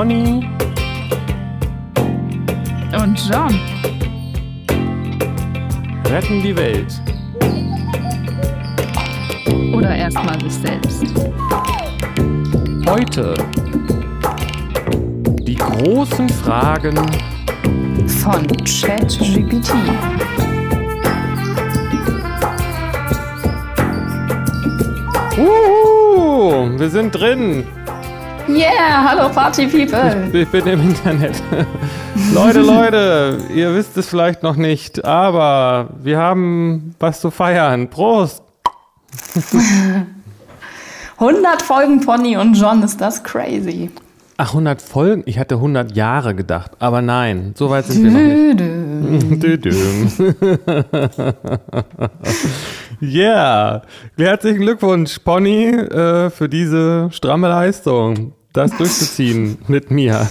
Pony und John retten die Welt. Oder erstmal sich selbst. Heute die großen Fragen von ChatGPT. Uhu, wir sind drin. Yeah, hallo Party People. Ich, ich bin im Internet. Leute, Leute, ihr wisst es vielleicht noch nicht, aber wir haben was zu feiern. Prost. 100 Folgen Pony und John, ist das crazy. Ach, 100 Folgen? Ich hatte 100 Jahre gedacht, aber nein, so weit sind wir noch nicht. Düdüm. yeah, herzlichen Glückwunsch, Pony, äh, für diese stramme Leistung, das durchzuziehen mit mir.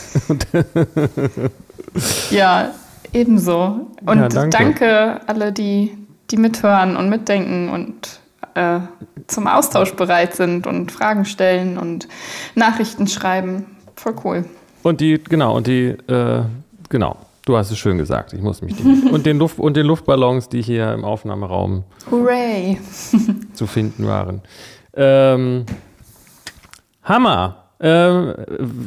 ja, ebenso. Und ja, danke. danke alle, die, die mithören und mitdenken und äh, zum Austausch bereit sind und Fragen stellen und Nachrichten schreiben. Voll cool. Und die, genau, und die, äh, genau, du hast es schön gesagt, ich muss mich nicht. und, den Luft, und den Luftballons, die hier im Aufnahmeraum Hooray. zu finden waren. Ähm, Hammer! Ähm,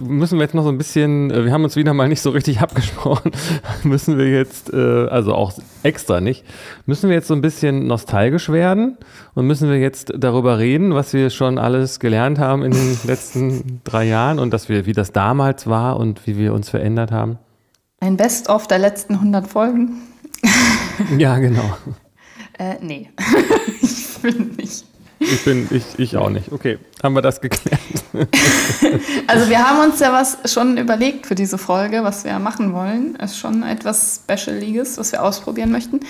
müssen wir jetzt noch so ein bisschen, äh, wir haben uns wieder mal nicht so richtig abgesprochen, müssen wir jetzt, äh, also auch extra nicht, müssen wir jetzt so ein bisschen nostalgisch werden und müssen wir jetzt darüber reden, was wir schon alles gelernt haben in den letzten drei Jahren und dass wir, wie das damals war und wie wir uns verändert haben? Ein Best-of der letzten 100 Folgen. ja, genau. Äh, nee, ich bin nicht. Ich bin, ich, ich auch nicht. Okay, haben wir das geklärt. also wir haben uns ja was schon überlegt für diese Folge, was wir machen wollen. Es ist schon etwas Specialiges, was wir ausprobieren möchten.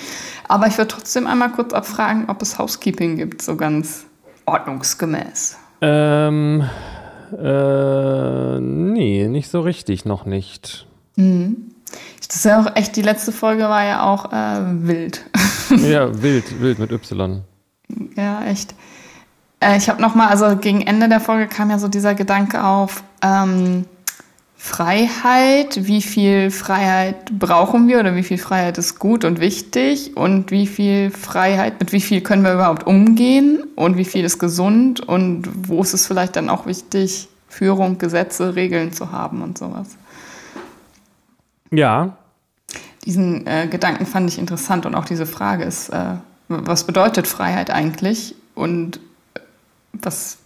Aber ich würde trotzdem einmal kurz abfragen, ob es Housekeeping gibt, so ganz ordnungsgemäß. Ähm, äh, nee, nicht so richtig, noch nicht. Mhm. Das ist ja auch echt, die letzte Folge war ja auch äh, wild. ja, wild, wild mit Y. Ja, echt. Äh, ich habe noch mal, also gegen Ende der Folge kam ja so dieser Gedanke auf ähm, Freiheit. Wie viel Freiheit brauchen wir oder wie viel Freiheit ist gut und wichtig und wie viel Freiheit, mit wie viel können wir überhaupt umgehen und wie viel ist gesund und wo ist es vielleicht dann auch wichtig, Führung, Gesetze, Regeln zu haben und sowas. Ja. Diesen äh, Gedanken fand ich interessant und auch diese Frage ist, äh, was bedeutet Freiheit eigentlich und was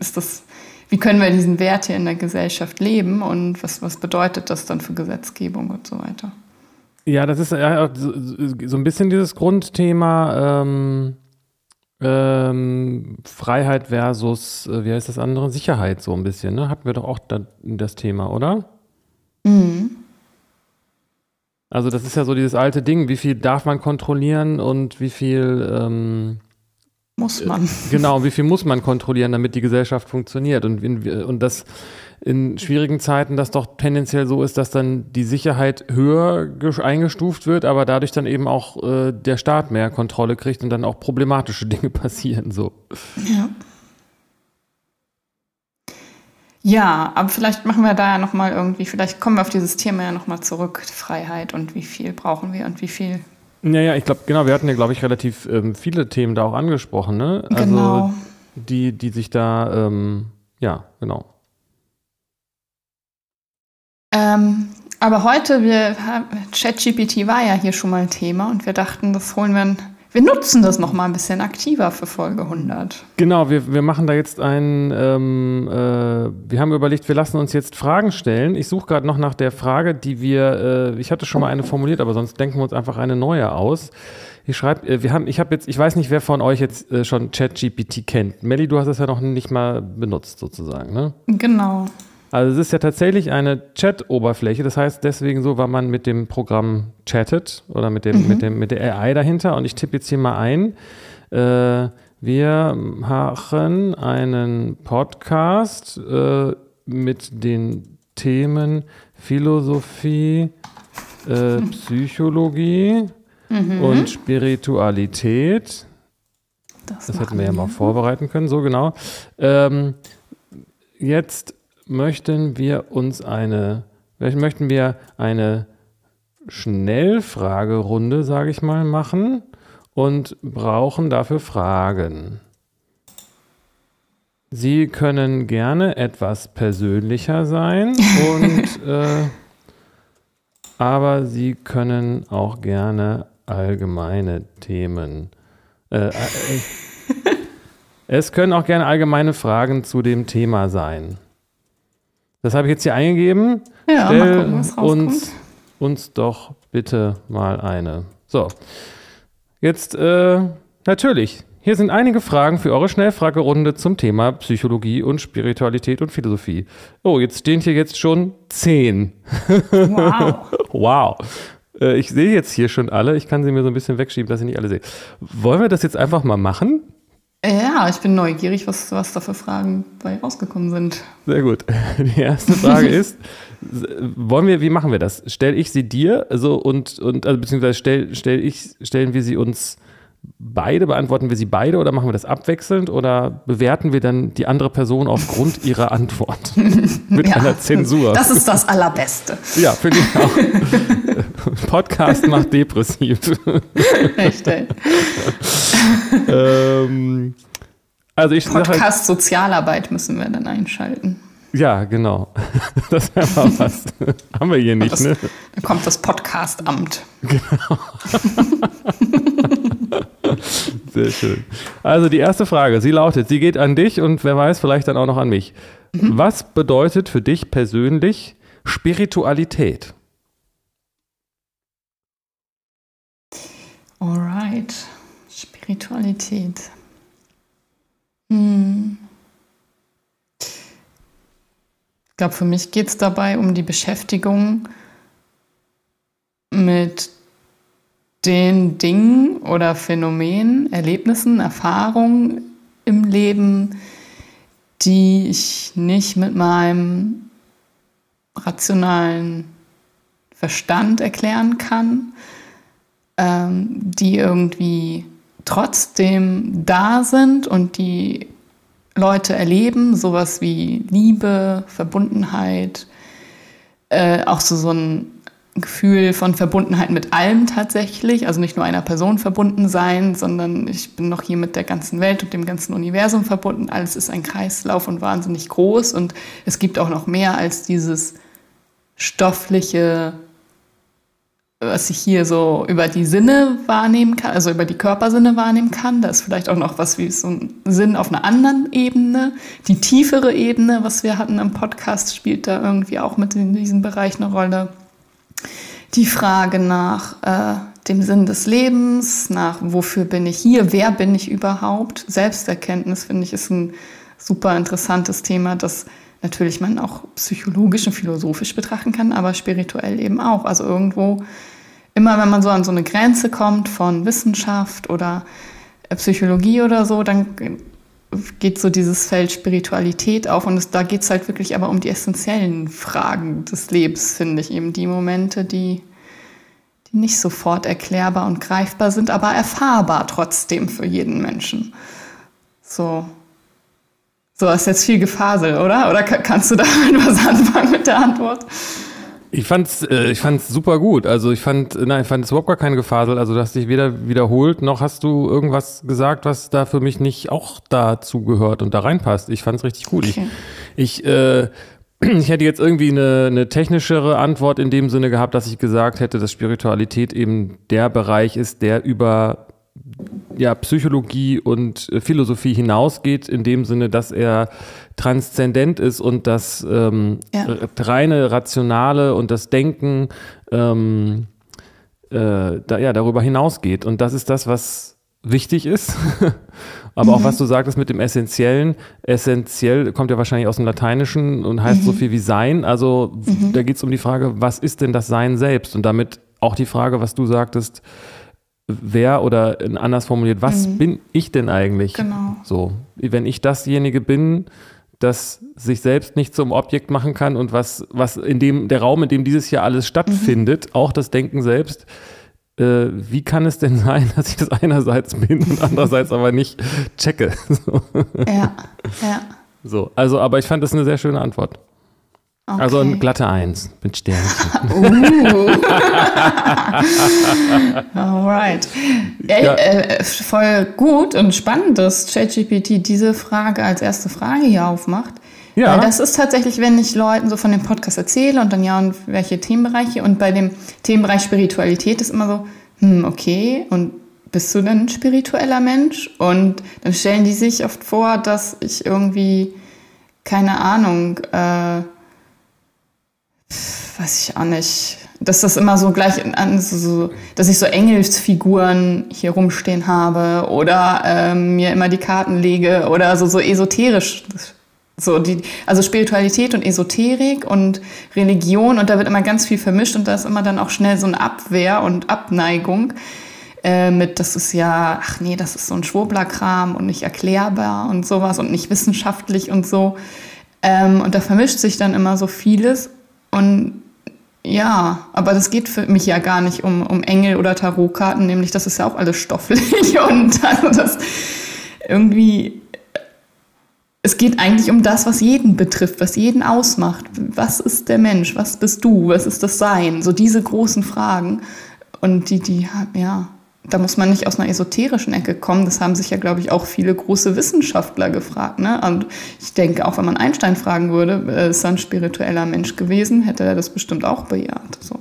ist das, wie können wir diesen Wert hier in der Gesellschaft leben und was, was bedeutet das dann für Gesetzgebung und so weiter? Ja, das ist so ein bisschen dieses Grundthema ähm, ähm, Freiheit versus, äh, wie heißt das andere? Sicherheit so ein bisschen, ne? Hatten wir doch auch da, das Thema, oder? Mhm. Also das ist ja so dieses alte Ding, wie viel darf man kontrollieren und wie viel ähm, muss man. Genau, wie viel muss man kontrollieren, damit die Gesellschaft funktioniert? Und, in, und das in schwierigen Zeiten das doch tendenziell so ist, dass dann die Sicherheit höher eingestuft wird, aber dadurch dann eben auch äh, der Staat mehr Kontrolle kriegt und dann auch problematische Dinge passieren. So. Ja. Ja, aber vielleicht machen wir da ja nochmal irgendwie, vielleicht kommen wir auf dieses Thema ja nochmal zurück, Freiheit und wie viel brauchen wir und wie viel naja, ich glaube, genau, wir hatten ja, glaube ich, relativ ähm, viele Themen da auch angesprochen, ne? Also, genau. Die, die sich da, ähm, ja, genau. Ähm, aber heute, wir, ChatGPT war ja hier schon mal ein Thema und wir dachten, das holen wir wir nutzen das noch mal ein bisschen aktiver für Folge 100. Genau, wir, wir machen da jetzt ein, ähm, äh, wir haben überlegt, wir lassen uns jetzt Fragen stellen. Ich suche gerade noch nach der Frage, die wir, äh, ich hatte schon mal eine formuliert, aber sonst denken wir uns einfach eine neue aus. Ich schreibe, äh, wir haben, ich habe jetzt, ich weiß nicht, wer von euch jetzt äh, schon ChatGPT kennt. Melly, du hast es ja noch nicht mal benutzt sozusagen, ne? Genau. Also es ist ja tatsächlich eine Chat-Oberfläche. Das heißt deswegen so, weil man mit dem Programm chattet oder mit, dem, mhm. mit, dem, mit der AI dahinter. Und ich tippe jetzt hier mal ein. Äh, wir machen einen Podcast äh, mit den Themen Philosophie, äh, Psychologie mhm. und Spiritualität. Das, das hätten wir ja mal vorbereiten können, so genau. Ähm, jetzt möchten wir uns eine, vielleicht möchten wir eine Schnellfragerunde, sage ich mal, machen und brauchen dafür Fragen. Sie können gerne etwas persönlicher sein und äh, aber Sie können auch gerne allgemeine Themen. Äh, äh, es können auch gerne allgemeine Fragen zu dem Thema sein. Das habe ich jetzt hier eingegeben. Ja, Stell gucken, rauskommt. uns, uns doch bitte mal eine. So, jetzt äh, natürlich. Hier sind einige Fragen für eure Schnellfragerunde zum Thema Psychologie und Spiritualität und Philosophie. Oh, jetzt stehen hier jetzt schon zehn. Wow. Wow. Äh, Ich sehe jetzt hier schon alle. Ich kann sie mir so ein bisschen wegschieben, dass ich nicht alle sehe. Wollen wir das jetzt einfach mal machen? Ja, ich bin neugierig, was, was da für Fragen bei rausgekommen sind. Sehr gut. Die erste Frage ist, wollen wir, wie machen wir das? Stell ich sie dir, also und, und also beziehungsweise stell, stell ich, stellen wir sie uns beide, beantworten wir sie beide oder machen wir das abwechselnd oder bewerten wir dann die andere Person aufgrund ihrer Antwort mit Ja, einer Zensur? Das ist das Allerbeste. ja, finde ich auch. Podcast macht depressiv. Echt, ey. ähm, also ich sage, Podcast Sozialarbeit müssen wir dann einschalten. ja, genau. Das wäre mal was. Haben wir hier nicht, Das, ne? Da kommt das Podcast-Amt. Sehr schön. Also die erste Frage, sie lautet, sie geht an dich und wer weiß, vielleicht dann auch noch an mich. Was bedeutet für dich persönlich Spiritualität? Alright. Spiritualität. Hm. Ich glaube, für mich geht es dabei um die Beschäftigung mit den Dingen oder Phänomenen, Erlebnissen, Erfahrungen im Leben, die ich nicht mit meinem rationalen Verstand erklären kann, ähm, die irgendwie trotzdem da sind und die Leute erleben, sowas wie Liebe, Verbundenheit, äh, auch so, so ein Gefühl von Verbundenheit mit allem tatsächlich, also nicht nur einer Person verbunden sein, sondern ich bin noch hier mit der ganzen Welt und dem ganzen Universum verbunden. Alles ist ein Kreislauf und wahnsinnig groß und es gibt auch noch mehr als dieses stoffliche, was ich hier so über die Sinne wahrnehmen kann, also über die Körpersinne wahrnehmen kann. Da ist vielleicht auch noch was wie so ein Sinn auf einer anderen Ebene. Die tiefere Ebene, was wir hatten im Podcast, spielt da irgendwie auch mit in diesem Bereich eine Rolle. Die Frage nach äh, dem Sinn des Lebens, nach wofür bin ich hier, wer bin ich überhaupt. Selbsterkenntnis, finde ich, ist ein super interessantes Thema, das natürlich man auch psychologisch und philosophisch betrachten kann, aber spirituell eben auch. Also irgendwo, immer wenn man so an so eine Grenze kommt von Wissenschaft oder äh, Psychologie oder so, dann geht so dieses Feld Spiritualität auf und es, da geht es halt wirklich aber um die essentiellen Fragen des Lebens, finde ich, eben die Momente, die, die nicht sofort erklärbar und greifbar sind, aber erfahrbar trotzdem für jeden Menschen. So. So, ist jetzt viel Gefasel, oder? Oder ka- kannst du damit was anfangen mit der Antwort? Ich fand's, äh, ich fand's super gut. Also ich fand, nein, ich fand es überhaupt gar keine Gefasel. Also du hast dich weder wiederholt, noch hast du irgendwas gesagt, was da für mich nicht auch dazu gehört und da reinpasst. Ich fand's richtig gut. Okay. Ich, ich, äh, ich hätte jetzt irgendwie eine, eine technischere Antwort in dem Sinne gehabt, dass ich gesagt hätte, dass Spiritualität eben der Bereich ist, der über ja, Psychologie und äh, Philosophie hinausgeht, in dem Sinne, dass er transzendent ist und das ähm, Ja. r- reine Rationale und das Denken ähm, äh, da, ja, darüber hinausgeht. Und das ist das, was wichtig ist. Aber auch was du sagtest mit dem Essentiellen. Essentiell kommt ja wahrscheinlich aus dem Lateinischen und heißt so viel wie Sein. Also da geht es um die Frage, was ist denn das Sein selbst? Und damit auch die Frage, was du sagtest, wer oder anders formuliert, was bin ich denn eigentlich? Genau. So, wenn ich dasjenige bin, das sich selbst nicht zum Objekt machen kann und was, was in dem, der Raum, in dem dieses hier alles stattfindet, auch das Denken selbst, äh, wie kann es denn sein, dass ich das einerseits bin und andererseits aber nicht checke? So, Ja, ja. so. also, aber ich fand das eine sehr schöne Antwort. Okay. Also eine glatte Eins mit Sternchen. uh. Alright. Ja. Äh, voll gut und spannend, dass ChatGPT diese Frage als erste Frage hier aufmacht. Ja. Weil das ist tatsächlich, wenn ich Leuten so von dem Podcast erzähle und dann ja, und welche Themenbereiche. Und bei dem Themenbereich Spiritualität ist immer so, hm, okay, und bist du denn ein spiritueller Mensch? Und dann stellen die sich oft vor, dass ich irgendwie, keine Ahnung, äh, weiß ich auch nicht, dass das immer so gleich, so, dass ich so Engelsfiguren hier rumstehen habe oder ähm, mir immer die Karten lege oder so, so esoterisch. So die, also Spiritualität und Esoterik und Religion und da wird immer ganz viel vermischt und da ist immer dann auch schnell so eine Abwehr und Abneigung äh, mit, das ist ja, ach nee, das ist so ein Schwurblerkram und nicht erklärbar und sowas und nicht wissenschaftlich und so. Ähm, und da vermischt sich dann immer so vieles und ja, aber das geht für mich ja gar nicht um, um Engel oder Tarotkarten, nämlich das ist ja auch alles stofflich und also das irgendwie, es geht eigentlich um das, was jeden betrifft, was jeden ausmacht. Was ist der Mensch? Was bist du? Was ist das Sein? So diese großen Fragen und die, die, ja, da muss man nicht aus einer esoterischen Ecke kommen. Das haben sich ja, glaube ich, auch viele große Wissenschaftler gefragt. Ne? Und ich denke, auch wenn man Einstein fragen würde, äh, ist er ein spiritueller Mensch gewesen, hätte er das bestimmt auch bejaht. So.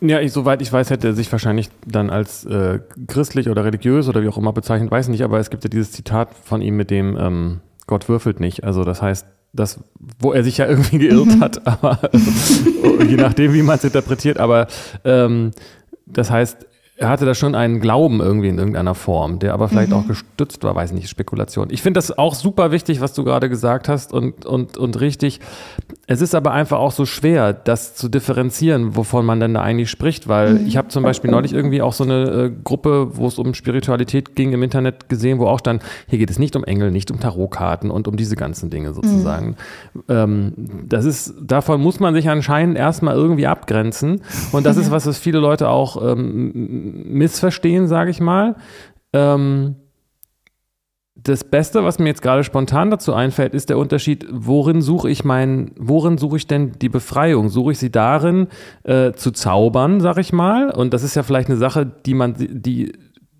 Ja, ich, soweit ich weiß, hätte er sich wahrscheinlich dann als äh, christlich oder religiös oder wie auch immer bezeichnet, weiß nicht, aber es gibt ja dieses Zitat von ihm mit dem ähm, Gott würfelt nicht. Also das heißt, das, wo er sich ja irgendwie geirrt hat, aber je nachdem, wie man es interpretiert, aber ähm, das heißt, er hatte da schon einen Glauben irgendwie in irgendeiner Form, der aber vielleicht mhm. auch gestützt war, weiß nicht, Spekulation. Ich finde das auch super wichtig, was du gerade gesagt hast und, und, und richtig. Es ist aber einfach auch so schwer, das zu differenzieren, wovon man denn da eigentlich spricht, weil mhm. ich habe zum Beispiel neulich irgendwie auch so eine äh, Gruppe, wo es um Spiritualität ging, im Internet gesehen, wo auch stand, hier geht es nicht um Engel, nicht um Tarotkarten und um diese ganzen Dinge sozusagen. Mhm. Ähm, das ist, davon muss man sich anscheinend erstmal irgendwie abgrenzen und das ist was, was viele Leute auch ähm, missverstehen, sage ich mal. Ähm, das Beste, was mir jetzt gerade spontan dazu einfällt, ist der Unterschied, worin suche ich mein, worin suche ich denn die Befreiung? Suche ich sie darin, äh, zu zaubern, sag ich mal? Und das ist ja vielleicht eine Sache, die man, die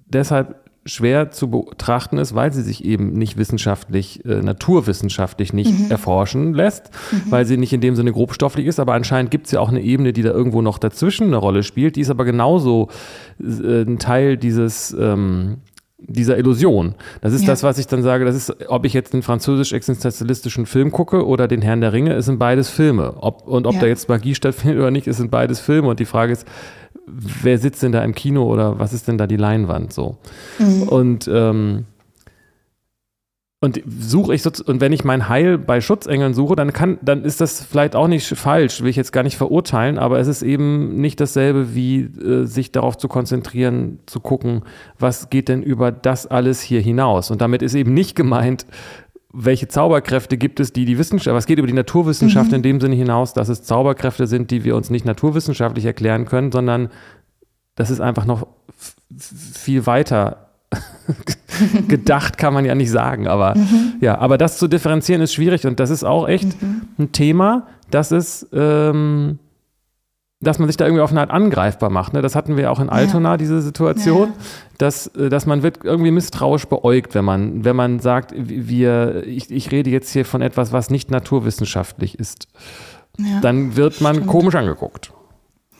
deshalb schwer zu betrachten ist, weil sie sich eben nicht wissenschaftlich, äh, naturwissenschaftlich nicht mhm. erforschen lässt, mhm. weil sie nicht in dem Sinne grobstofflich ist. Aber anscheinend gibt es ja auch eine Ebene, die da irgendwo noch dazwischen eine Rolle spielt. Die ist aber genauso äh, ein Teil dieses ähm, dieser Illusion. Das ist ja. das, was ich dann sage, das ist, ob ich jetzt den französisch-existenzialistischen Film gucke oder den Herrn der Ringe, es sind beides Filme. Ob, und ob ja. da jetzt Magie stattfindet oder nicht, es sind beides Filme. Und die Frage ist, wer sitzt denn da im Kino oder was ist denn da die Leinwand so? Mhm. Und ähm, und suche ich so, und wenn ich mein Heil bei Schutzengeln suche, dann kann, dann ist das vielleicht auch nicht falsch, will ich jetzt gar nicht verurteilen, aber es ist eben nicht dasselbe, wie äh, sich darauf zu konzentrieren, zu gucken, was geht denn über das alles hier hinaus. Und damit ist eben nicht gemeint, welche Zauberkräfte gibt es, die die Wissenschaft, was geht über die Naturwissenschaft mhm. in dem Sinne hinaus, dass es Zauberkräfte sind, die wir uns nicht naturwissenschaftlich erklären können, sondern das ist einfach noch viel weiter gedacht, kann man ja nicht sagen, aber mhm. ja, aber das zu differenzieren ist schwierig und das ist auch echt mhm. ein Thema, das ist ähm, dass man sich da irgendwie auf eine Art angreifbar macht. Ne? Das hatten wir auch in Altona, ja. diese Situation, ja. dass, äh, dass man wird irgendwie misstrauisch beäugt, wenn man, wenn man sagt, wir, ich, ich rede jetzt hier von etwas, was nicht naturwissenschaftlich ist. Ja, Dann wird man stimmt. komisch angeguckt.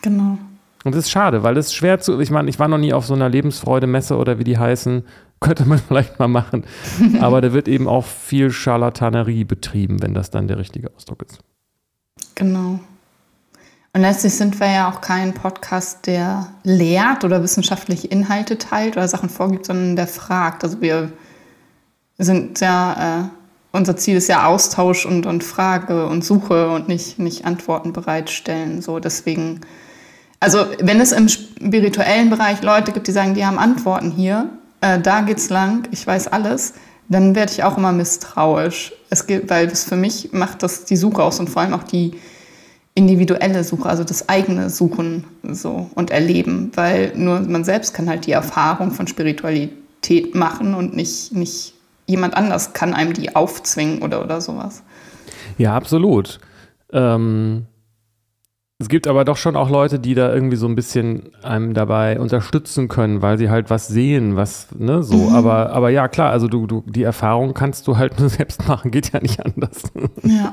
Genau. Und das ist schade, weil das ist schwer zu, ich meine, ich war noch nie auf so einer Lebensfreude-Messe oder wie die heißen, könnte man vielleicht mal machen. Aber da wird eben auch viel Charlatanerie betrieben, wenn das dann der richtige Ausdruck ist. Genau. Und letztlich sind wir ja auch kein Podcast, der lehrt oder wissenschaftliche Inhalte teilt oder Sachen vorgibt, sondern der fragt. Also wir sind ja, äh, unser Ziel ist ja Austausch und, und Frage und Suche und nicht, nicht Antworten bereitstellen. So deswegen, also wenn es im spirituellen Bereich Leute gibt, die sagen, die haben Antworten hier, äh, da geht's lang, ich weiß alles, dann werde ich auch immer misstrauisch. Es geht, weil es für mich macht das die Suche aus und vor allem auch die individuelle Suche, also das eigene Suchen so und Erleben, weil nur man selbst kann halt die Erfahrung von Spiritualität machen und nicht, nicht jemand anders kann einem die aufzwingen oder, oder sowas. Ja, absolut. Ähm, es gibt aber doch schon auch Leute, die da irgendwie so ein bisschen einem dabei unterstützen können, weil sie halt was sehen, was, ne, so. Mhm. Aber, aber ja, klar, also du, du, die Erfahrung kannst du halt nur selbst machen, geht ja nicht anders. Ja.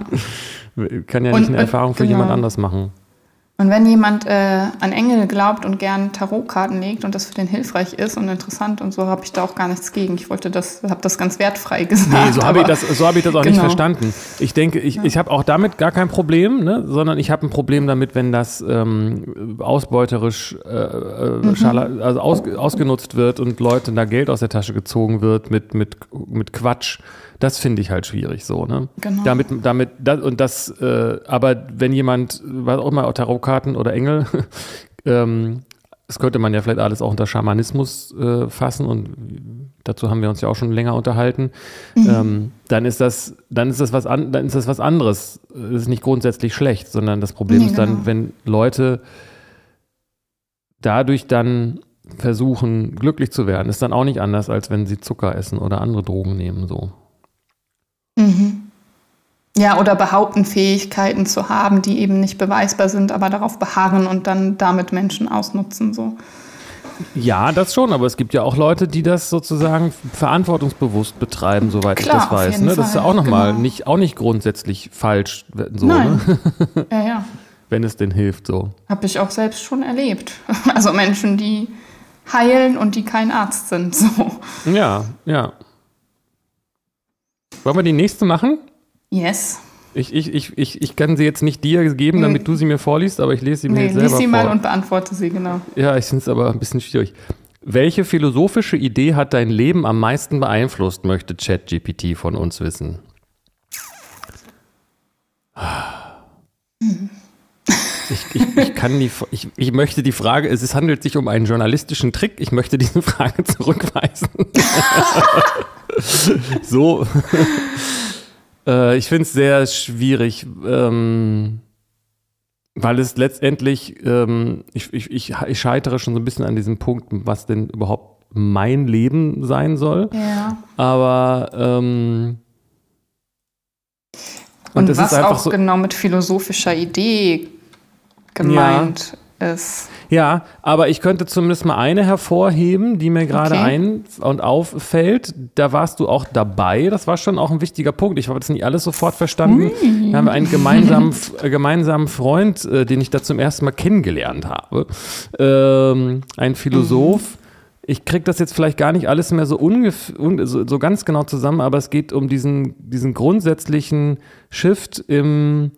Kann ja nicht eine Erfahrung für genau. jemand anders machen. Und wenn jemand äh, an Engel glaubt und gern Tarotkarten legt und das für den hilfreich ist und interessant und so, habe ich da auch gar nichts gegen. Ich wollte das, habe das ganz wertfrei gesagt. Nee, so habe ich das, so hab ich das auch genau. nicht verstanden. Ich denke, ich, ja. ich habe auch damit gar kein Problem, ne? sondern ich habe ein Problem damit, wenn das ähm, ausbeuterisch äh, äh mhm. also aus, ausgenutzt wird und Leuten da Geld aus der Tasche gezogen wird mit, mit, mit Quatsch. Das finde ich halt schwierig so, ne? Genau. Damit, damit, das, und das, äh, aber wenn jemand, was auch immer, Tarotkarten oder Engel, ähm, das könnte man ja vielleicht alles auch unter Schamanismus äh, fassen und dazu haben wir uns ja auch schon länger unterhalten. Mhm. Ähm, dann ist das, dann ist das was an, dann ist das was anderes. Das ist nicht grundsätzlich schlecht, sondern das Problem nee, ist dann, genau. wenn Leute dadurch dann versuchen, glücklich zu werden, ist dann auch nicht anders, als wenn sie Zucker essen oder andere Drogen nehmen, so. Mhm. Ja, oder behaupten, Fähigkeiten zu haben, die eben nicht beweisbar sind, aber darauf beharren und dann damit Menschen ausnutzen. So. Ja, das schon, aber es gibt ja auch Leute, die das sozusagen verantwortungsbewusst betreiben, soweit Klar, ich das weiß. Ne? Das ist ja auch nochmal genau. nicht, auch nicht grundsätzlich falsch. So, Nein. Ne? ja, ja. Wenn es denn hilft, so. Habe ich auch selbst schon erlebt. Also Menschen, die heilen und die kein Arzt sind. So. Ja, ja. Wollen wir die nächste machen? Yes. Ich, ich, ich, ich, ich kann sie jetzt nicht dir geben, damit du sie mir vorliest, aber ich lese sie mir nee, jetzt selber vor. Lies sie mal und beantworte sie, genau. Ja, ich finde es aber ein bisschen schwierig. Welche philosophische Idee hat dein Leben am meisten beeinflusst, möchte ChatGPT von uns wissen? Ich, ich, ich, kann die, ich, ich möchte die Frage, es handelt sich um einen journalistischen Trick, ich möchte diese Frage zurückweisen. so. Äh, ich finde es sehr schwierig, ähm, weil es letztendlich, ähm, ich, ich, ich, ich scheitere schon so ein bisschen an diesem Punkt, was denn überhaupt mein Leben sein soll. Ja. Aber ähm, und, und was auch so, genau mit philosophischer Idee gemeint. Ist. Ja, aber ich könnte zumindest mal eine hervorheben, die mir gerade okay. ein und auffällt. Da warst du auch dabei. Das war schon auch ein wichtiger Punkt. Ich habe das nicht alles sofort verstanden. Ui. Da haben wir einen gemeinsamen, äh, gemeinsamen Freund, äh, den ich da zum ersten Mal kennengelernt habe. Ähm, ein Philosoph. Mhm. Ich kriege das jetzt vielleicht gar nicht alles mehr so, so, so ganz genau zusammen, aber es geht um diesen, diesen grundsätzlichen Shift im,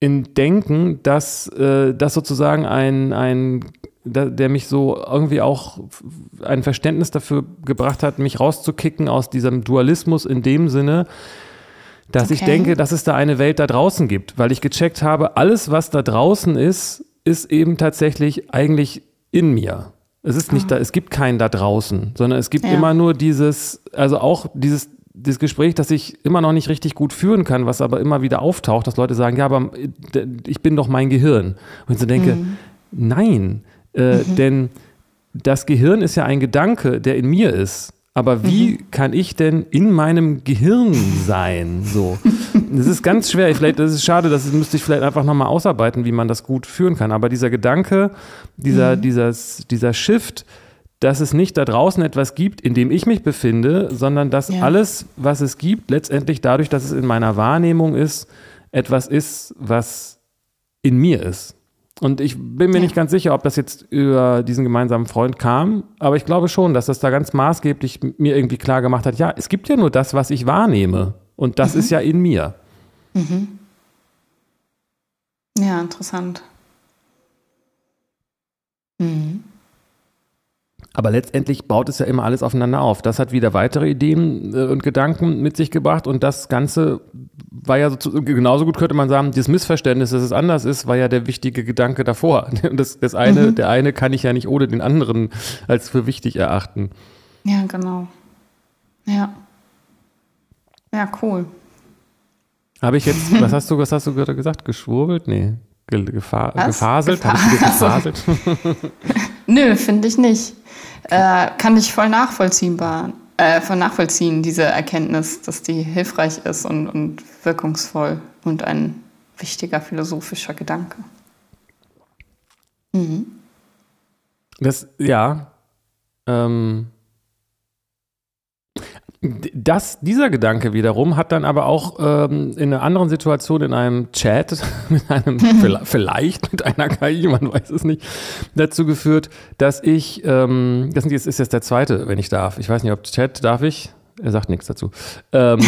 in Denken, dass äh, das sozusagen ein, ein der, mich so irgendwie auch ein Verständnis dafür gebracht hat, mich rauszukicken aus diesem Dualismus in dem Sinne, dass okay. ich denke, dass es da eine Welt da draußen gibt, weil ich gecheckt habe, alles, was da draußen ist, ist eben tatsächlich eigentlich in mir. Es ist nicht ah. da, es gibt keinen da draußen, sondern es gibt ja. immer nur dieses, also auch dieses das Gespräch, das ich immer noch nicht richtig gut führen kann, was aber immer wieder auftaucht, dass Leute sagen, ja, aber äh, ich bin doch mein Gehirn. Und ich so denke, mhm. nein, äh, mhm. denn das Gehirn ist ja ein Gedanke, der in mir ist. Aber wie mhm. kann ich denn in meinem Gehirn sein? So. Das ist ganz schwer. Vielleicht, das ist schade, das müsste ich vielleicht einfach nochmal ausarbeiten, wie man das gut führen kann. Aber dieser Gedanke, dieser, mhm. dieses, dieser Shift, dass es nicht da draußen etwas gibt, in dem ich mich befinde, sondern dass ja. alles, was es gibt, letztendlich dadurch, dass es in meiner Wahrnehmung ist, etwas ist, was in mir ist. Und ich bin mir ja. nicht ganz sicher, ob das jetzt über diesen gemeinsamen Freund kam, aber ich glaube schon, dass das da ganz maßgeblich mir irgendwie klar gemacht hat, ja, es gibt ja nur das, was ich wahrnehme. Und das mhm. ist ja in mir. Mhm. Ja, interessant. Mhm. Aber letztendlich baut es ja immer alles aufeinander auf. Das hat wieder weitere Ideen äh, und Gedanken mit sich gebracht und das Ganze war ja so, genauso gut könnte man sagen, dieses Missverständnis, dass es anders ist, war ja der wichtige Gedanke davor. Das, das eine, mhm. Der eine kann ich ja nicht ohne den anderen als für wichtig erachten. Ja, genau. Ja. Ja, cool. Habe ich jetzt, was hast du, was hast du gerade gesagt? Geschwurbelt? Nee. Gefa was? Gefaselt? Gefa Habe ich gefaselt? Nö, finde ich nicht. Äh, kann ich voll nachvollziehbar, äh, voll nachvollziehen, diese Erkenntnis, dass die hilfreich ist und, und wirkungsvoll und einen wichtiger philosophischer Gedanke. Mhm. Das, ja. Ähm, das, dieser Gedanke wiederum hat dann aber auch ähm, in einer anderen Situation in einem Chat mit einem, vielleicht mit einer KI, man weiß es nicht, dazu geführt, dass ich, ähm, das ist jetzt der zweite, wenn ich darf. Ich weiß nicht, ob Chat darf ich. Er sagt nichts dazu. Ähm,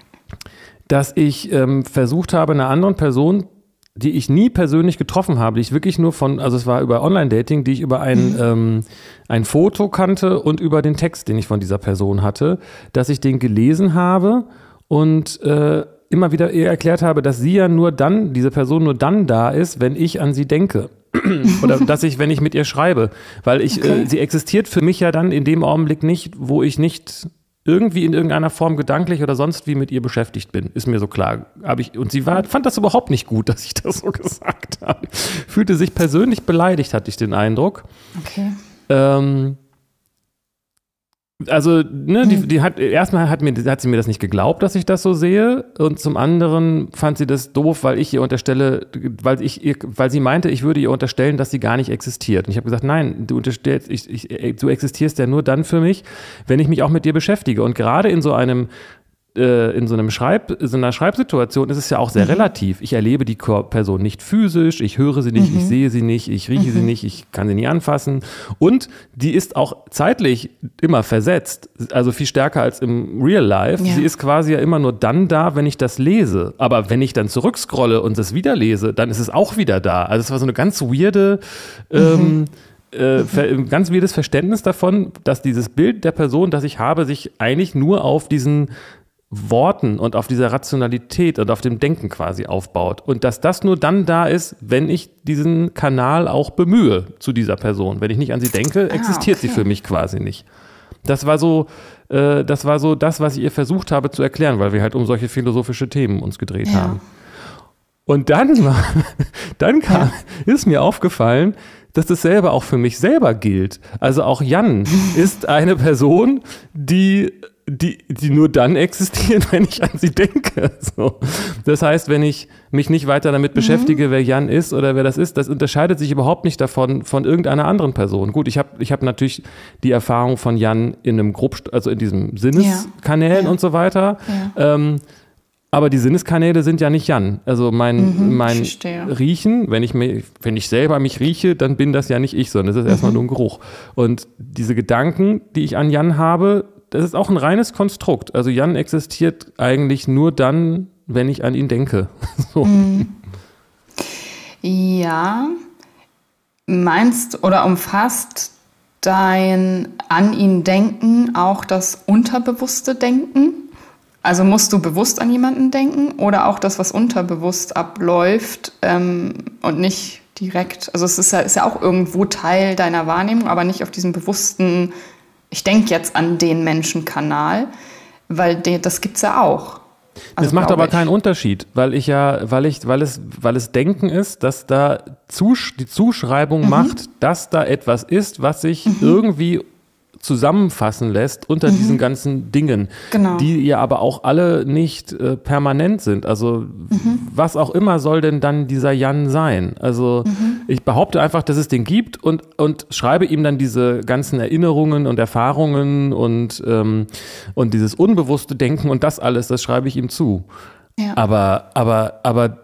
dass ich ähm, versucht habe, einer anderen Person die ich nie persönlich getroffen habe, die ich wirklich nur von, also es war über Online-Dating, die ich über ein, mhm. ähm, ein Foto kannte und über den Text, den ich von dieser Person hatte, dass ich den gelesen habe und äh, immer wieder ihr erklärt habe, dass sie ja nur dann, diese Person nur dann da ist, wenn ich an sie denke. Oder dass ich, wenn ich mit ihr schreibe. Weil ich, äh, okay. äh, sie existiert für mich ja dann in dem Augenblick nicht, wo ich nicht irgendwie in irgendeiner Form gedanklich oder sonst wie mit ihr beschäftigt bin, ist mir so klar. Hab ich, und sie war, fand das überhaupt nicht gut, dass ich das so gesagt habe. Fühlte sich persönlich beleidigt, hatte ich den Eindruck. Okay. Ähm, also, ne, die, hm. die hat erstmal hat, mir, hat sie mir das nicht geglaubt, dass ich das so sehe. Und zum anderen fand sie das doof, weil ich ihr unterstelle, weil ich ihr, weil sie meinte, ich würde ihr unterstellen, dass sie gar nicht existiert. Und ich habe gesagt, nein, du unterstellst, ich, ich, du existierst ja nur dann für mich, wenn ich mich auch mit dir beschäftige. Und gerade in so einem äh, in so, einem Schreib, so einer Schreibsituation ist es ja auch sehr mhm. relativ. Ich erlebe die Person nicht physisch, ich höre sie nicht, mhm. ich sehe sie nicht, ich rieche mhm. sie nicht, ich kann sie nie anfassen. Und die ist auch zeitlich immer versetzt, also viel stärker als im Real Life. Ja. Sie ist quasi ja immer nur dann da, wenn ich das lese. Aber wenn ich dann zurückscrolle und es wieder lese, dann ist es auch wieder da. Also es war so eine ganz weirde ähm, mhm. äh, ganz weirdes Verständnis davon, dass dieses Bild der Person, das ich habe, sich eigentlich nur auf diesen Worten und auf dieser Rationalität und auf dem Denken quasi aufbaut. Und dass das nur dann da ist, wenn ich diesen Kanal auch bemühe zu dieser Person. Wenn ich nicht an sie denke, ah, existiert okay. sie für mich quasi nicht. Das war so, äh, das war so das, was ich ihr versucht habe zu erklären, weil wir halt um solche philosophische Themen uns gedreht ja. haben. Und dann, war, dann kam, ja. ist mir aufgefallen, dass dasselbe auch für mich selber gilt. Also auch Jan ist eine Person, die die, die nur dann existieren, wenn ich an sie denke. So. Das heißt, wenn ich mich nicht weiter damit mhm. beschäftige, wer Jan ist oder wer das ist, das unterscheidet sich überhaupt nicht davon von irgendeiner anderen Person. Gut, ich habe ich hab natürlich die Erfahrung von Jan in einem Grob, also in diesem Sinneskanälen ja. und so weiter. Ja. Ähm, aber die Sinneskanäle sind ja nicht Jan. Also mein, mhm, mein Riechen, wenn ich, mich, wenn ich selber mich rieche, dann bin das ja nicht ich, sondern das ist erstmal mhm. nur ein Geruch. Und diese Gedanken, die ich an Jan habe, das ist auch ein reines Konstrukt. Also Jan existiert eigentlich nur dann, wenn ich an ihn denke. so. Ja. Meinst oder umfasst dein an ihn denken auch das unterbewusste Denken? Also musst du bewusst an jemanden denken oder auch das, was unterbewusst abläuft ähm, und nicht direkt? Also es ist ja, ist ja auch irgendwo Teil deiner Wahrnehmung, aber nicht auf diesem bewussten ich denke jetzt an den Menschenkanal, weil de, das gibt es ja auch. Also, das macht aber ich. keinen Unterschied, weil ich ja, weil ich, weil es, weil es Denken ist, dass da Zusch die Zuschreibung mhm. macht, dass da etwas ist, was sich mhm. irgendwie zusammenfassen lässt unter mhm. diesen ganzen Dingen, genau. die ja aber auch alle nicht äh, permanent sind. Also mhm. was auch immer soll denn dann dieser Jan sein? Also mhm. ich behaupte einfach, dass es den gibt und, und schreibe ihm dann diese ganzen Erinnerungen und Erfahrungen und, ähm, und dieses unbewusste Denken und das alles, das schreibe ich ihm zu. Ja. Aber, aber, aber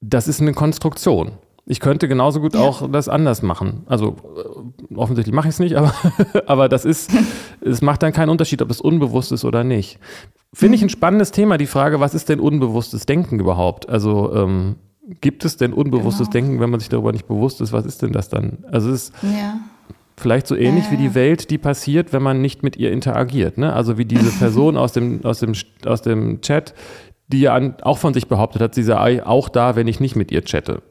das ist eine Konstruktion. Ich könnte genauso gut ja. auch das anders machen. Also äh, offensichtlich mache ich es nicht, aber, aber das ist, es macht dann keinen Unterschied, ob es unbewusst ist oder nicht. Finde ich ein spannendes Thema, die Frage, was ist denn unbewusstes Denken überhaupt? Also ähm, gibt es denn unbewusstes genau. Denken, wenn man sich darüber nicht bewusst ist, was ist denn das dann? Also es ist ja. vielleicht so ähnlich äh. wie die Welt, die passiert, wenn man nicht mit ihr interagiert. Ne? Also wie diese Person aus dem, aus, dem, aus dem Chat, die ja an, auch von sich behauptet hat, sie sei auch da, wenn ich nicht mit ihr chatte.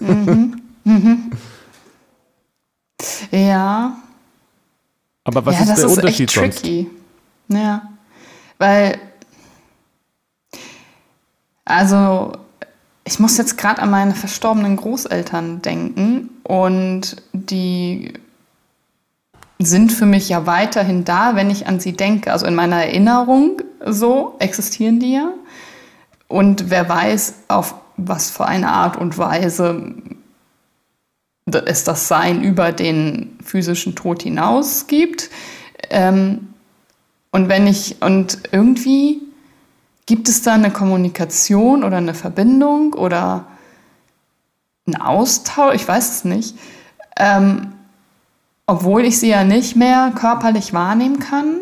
Mhm. Mhm. Ja. Aber was ja, ist der ist Unterschied echt tricky. sonst? Ja, weil also ich muss jetzt gerade an meine verstorbenen Großeltern denken und die sind für mich ja weiterhin da, wenn ich an sie denke. Also in meiner Erinnerung so existieren die ja. Und wer weiß, auf was für eine Art und Weise es das Sein über den physischen Tod hinaus gibt. Ähm, und wenn ich, und irgendwie gibt es da eine Kommunikation oder eine Verbindung oder einen Austausch, ich weiß es nicht, ähm, obwohl ich sie ja nicht mehr körperlich wahrnehmen kann,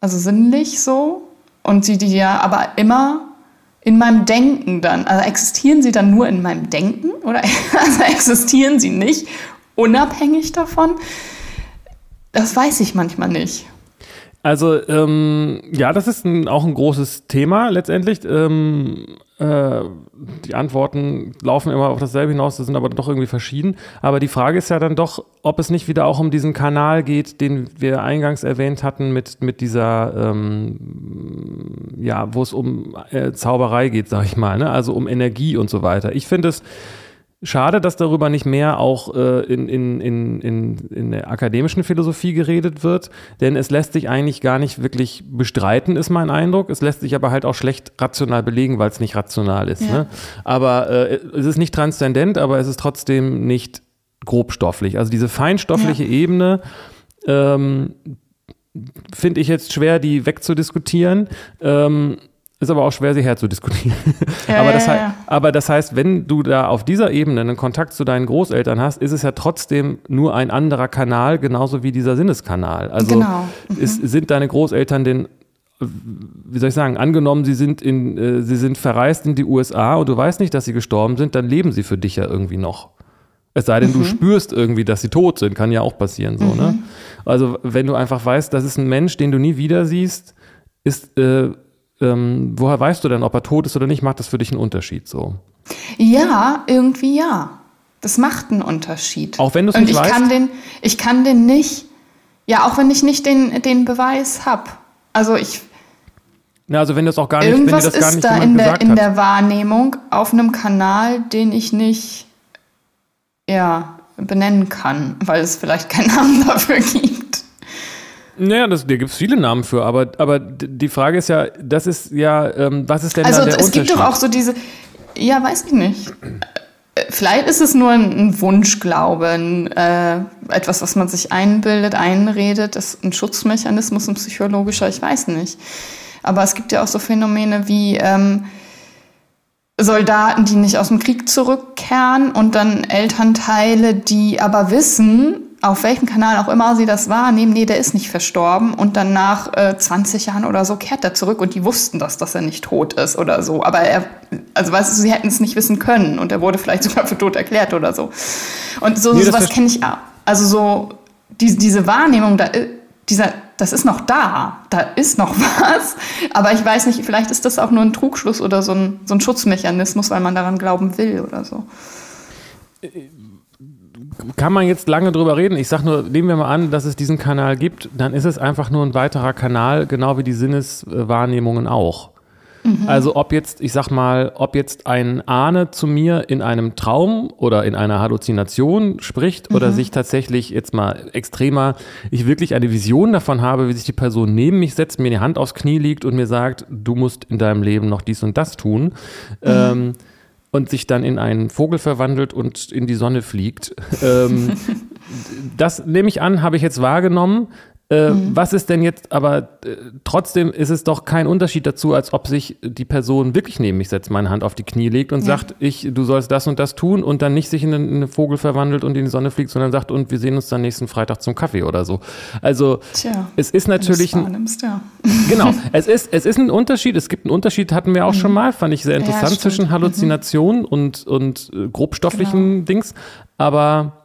also sinnlich so, und sie die ja aber immer in meinem Denken dann, also existieren sie dann nur in meinem Denken oder also existieren sie nicht unabhängig davon? Das weiß ich manchmal nicht. Also ähm, ja, das ist ein, auch ein großes Thema letztendlich. Ähm, äh, die Antworten laufen immer auf dasselbe hinaus, das sind aber doch irgendwie verschieden. Aber die Frage ist ja dann doch, ob es nicht wieder auch um diesen Kanal geht, den wir eingangs erwähnt hatten mit, mit dieser, ähm, ja, wo es um äh, Zauberei geht, sag ich mal, ne? also um Energie und so weiter. Ich finde es Schade, dass darüber nicht mehr auch äh, in, in, in, in, in der akademischen Philosophie geredet wird, denn es lässt sich eigentlich gar nicht wirklich bestreiten, ist mein Eindruck. Es lässt sich aber halt auch schlecht rational belegen, weil es nicht rational ist. Ja. Ne? Aber äh, es ist nicht transzendent, aber es ist trotzdem nicht grobstofflich. Also diese feinstoffliche ja. Ebene, ähm, finde ich jetzt schwer, die wegzudiskutieren. Ähm, ist aber auch schwer, sie herzudiskutieren. Ja, aber, das ja, ja. aber das heißt, wenn du da auf dieser Ebene einen Kontakt zu deinen Großeltern hast, ist es ja trotzdem nur ein anderer Kanal, genauso wie dieser Sinneskanal. Also genau. mhm. ist, sind deine Großeltern denn wie soll ich sagen, angenommen, sie sind in, äh, sie sind verreist in die USA und du weißt nicht, dass sie gestorben sind, dann leben sie für dich ja irgendwie noch. Es sei denn, mhm. du spürst irgendwie, dass sie tot sind, kann ja auch passieren so, ne? mhm. ne? Also wenn du einfach weißt, das ist ein Mensch, den du nie wieder siehst, ist äh, ähm, woher weißt du denn, ob er tot ist oder nicht? Macht das für dich einen Unterschied so? Ja, irgendwie ja. Das macht einen Unterschied. Auch wenn du es nicht ich weißt? Kann den, ich kann den nicht, ja, auch wenn ich nicht den, den Beweis habe. Also ich... Ja, also wenn das auch gar nicht, irgendwas wenn dir das gar nicht da in der, in der Wahrnehmung auf einem Kanal, den ich nicht, ja, benennen kann, weil es vielleicht keinen Namen dafür gibt. Naja, das, da gibt es viele Namen für, aber, aber die Frage ist ja, das ist ja, ähm, was ist denn also, da der es Unterschied? Also es gibt doch auch so diese, ja, weiß ich nicht. Äh, vielleicht ist es nur ein Wunschglaube, ein, äh, etwas, was man sich einbildet, einredet, das ist ein Schutzmechanismus, ein psychologischer, ich weiß nicht. Aber es gibt ja auch so Phänomene wie ähm, Soldaten, die nicht aus dem Krieg zurückkehren und dann Elternteile, die aber wissen, auf welchem Kanal auch immer sie das wahrnehmen, nee, der ist nicht verstorben und dann nach äh, 20 Jahren oder so kehrt er zurück und die wussten das, dass er nicht tot ist oder so. Aber er, also weißt du, sie hätten es nicht wissen können und er wurde vielleicht sogar für tot erklärt oder so. Und so nee, sowas kenne ich auch. Also so die, diese Wahrnehmung, da, äh, dieser, das ist noch da, da ist noch was. Aber ich weiß nicht, vielleicht ist das auch nur ein Trugschluss oder so ein, so ein Schutzmechanismus, weil man daran glauben will oder so. Äh, kann man jetzt lange drüber reden. Ich sage nur, nehmen wir mal an, dass es diesen Kanal gibt, dann ist es einfach nur ein weiterer Kanal, genau wie die Sinneswahrnehmungen auch. Mhm. Also ob jetzt, ich sag mal, ob jetzt ein Ahne zu mir in einem Traum oder in einer Halluzination spricht mhm. oder sich tatsächlich jetzt mal extremer, ich wirklich eine Vision davon habe, wie sich die Person neben mich setzt, mir die Hand aufs Knie liegt und mir sagt, du musst in deinem Leben noch dies und das tun. Mhm. Ähm, und sich dann in einen Vogel verwandelt und in die Sonne fliegt. Ähm, das nehme ich an, habe ich jetzt wahrgenommen. Äh, mhm. Was ist denn jetzt, aber äh, trotzdem ist es doch kein Unterschied dazu, als ob sich die Person wirklich neben mich setzt, meine Hand auf die Knie legt und ja. sagt, ich, du sollst das und das tun und dann nicht sich in einen, Vogel verwandelt und in die Sonne fliegt, sondern sagt, und wir sehen uns dann nächsten Freitag zum Kaffee oder so. Also Tja, es ist natürlich ein, ja. genau, es ist es ist ein Unterschied. Es gibt einen Unterschied, hatten wir auch mhm. schon mal, fand ich sehr interessant ja, zwischen. Halluzinationen mhm. und und äh, grobstofflichen genau. Dings, aber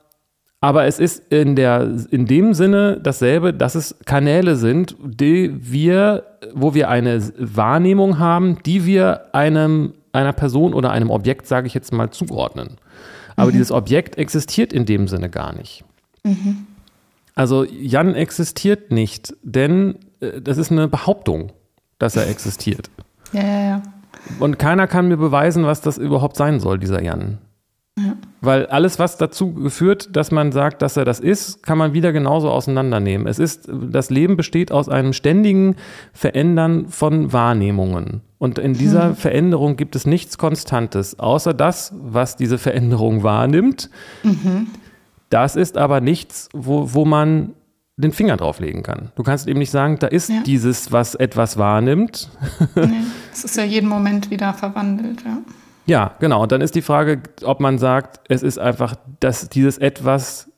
aber es ist in, der, in dem Sinne dasselbe, dass es Kanäle sind, die wir, wo wir eine Wahrnehmung haben, die wir einem, einer Person oder einem Objekt, sage ich jetzt mal, zuordnen. Aber mhm. dieses Objekt existiert in dem Sinne gar nicht. Mhm. Also Jan existiert nicht, denn äh, das ist eine Behauptung, dass er existiert. Ja, ja, ja. Und keiner kann mir beweisen, was das überhaupt sein soll, dieser Jan. Weil alles, was dazu geführt, dass man sagt, dass er das ist, kann man wieder genauso auseinandernehmen. Es ist, das Leben besteht aus einem ständigen Verändern von Wahrnehmungen. Und in dieser mhm. Veränderung gibt es nichts Konstantes, außer das, was diese Veränderung wahrnimmt. Mhm. Das ist aber nichts, wo, wo man den Finger drauflegen kann. Du kannst eben nicht sagen, da ist ja. dieses, was etwas wahrnimmt. Nee, es ist ja jeden Moment wieder verwandelt, ja. Ja, genau. Und dann ist die Frage, ob man sagt, es ist einfach, dass dieses etwas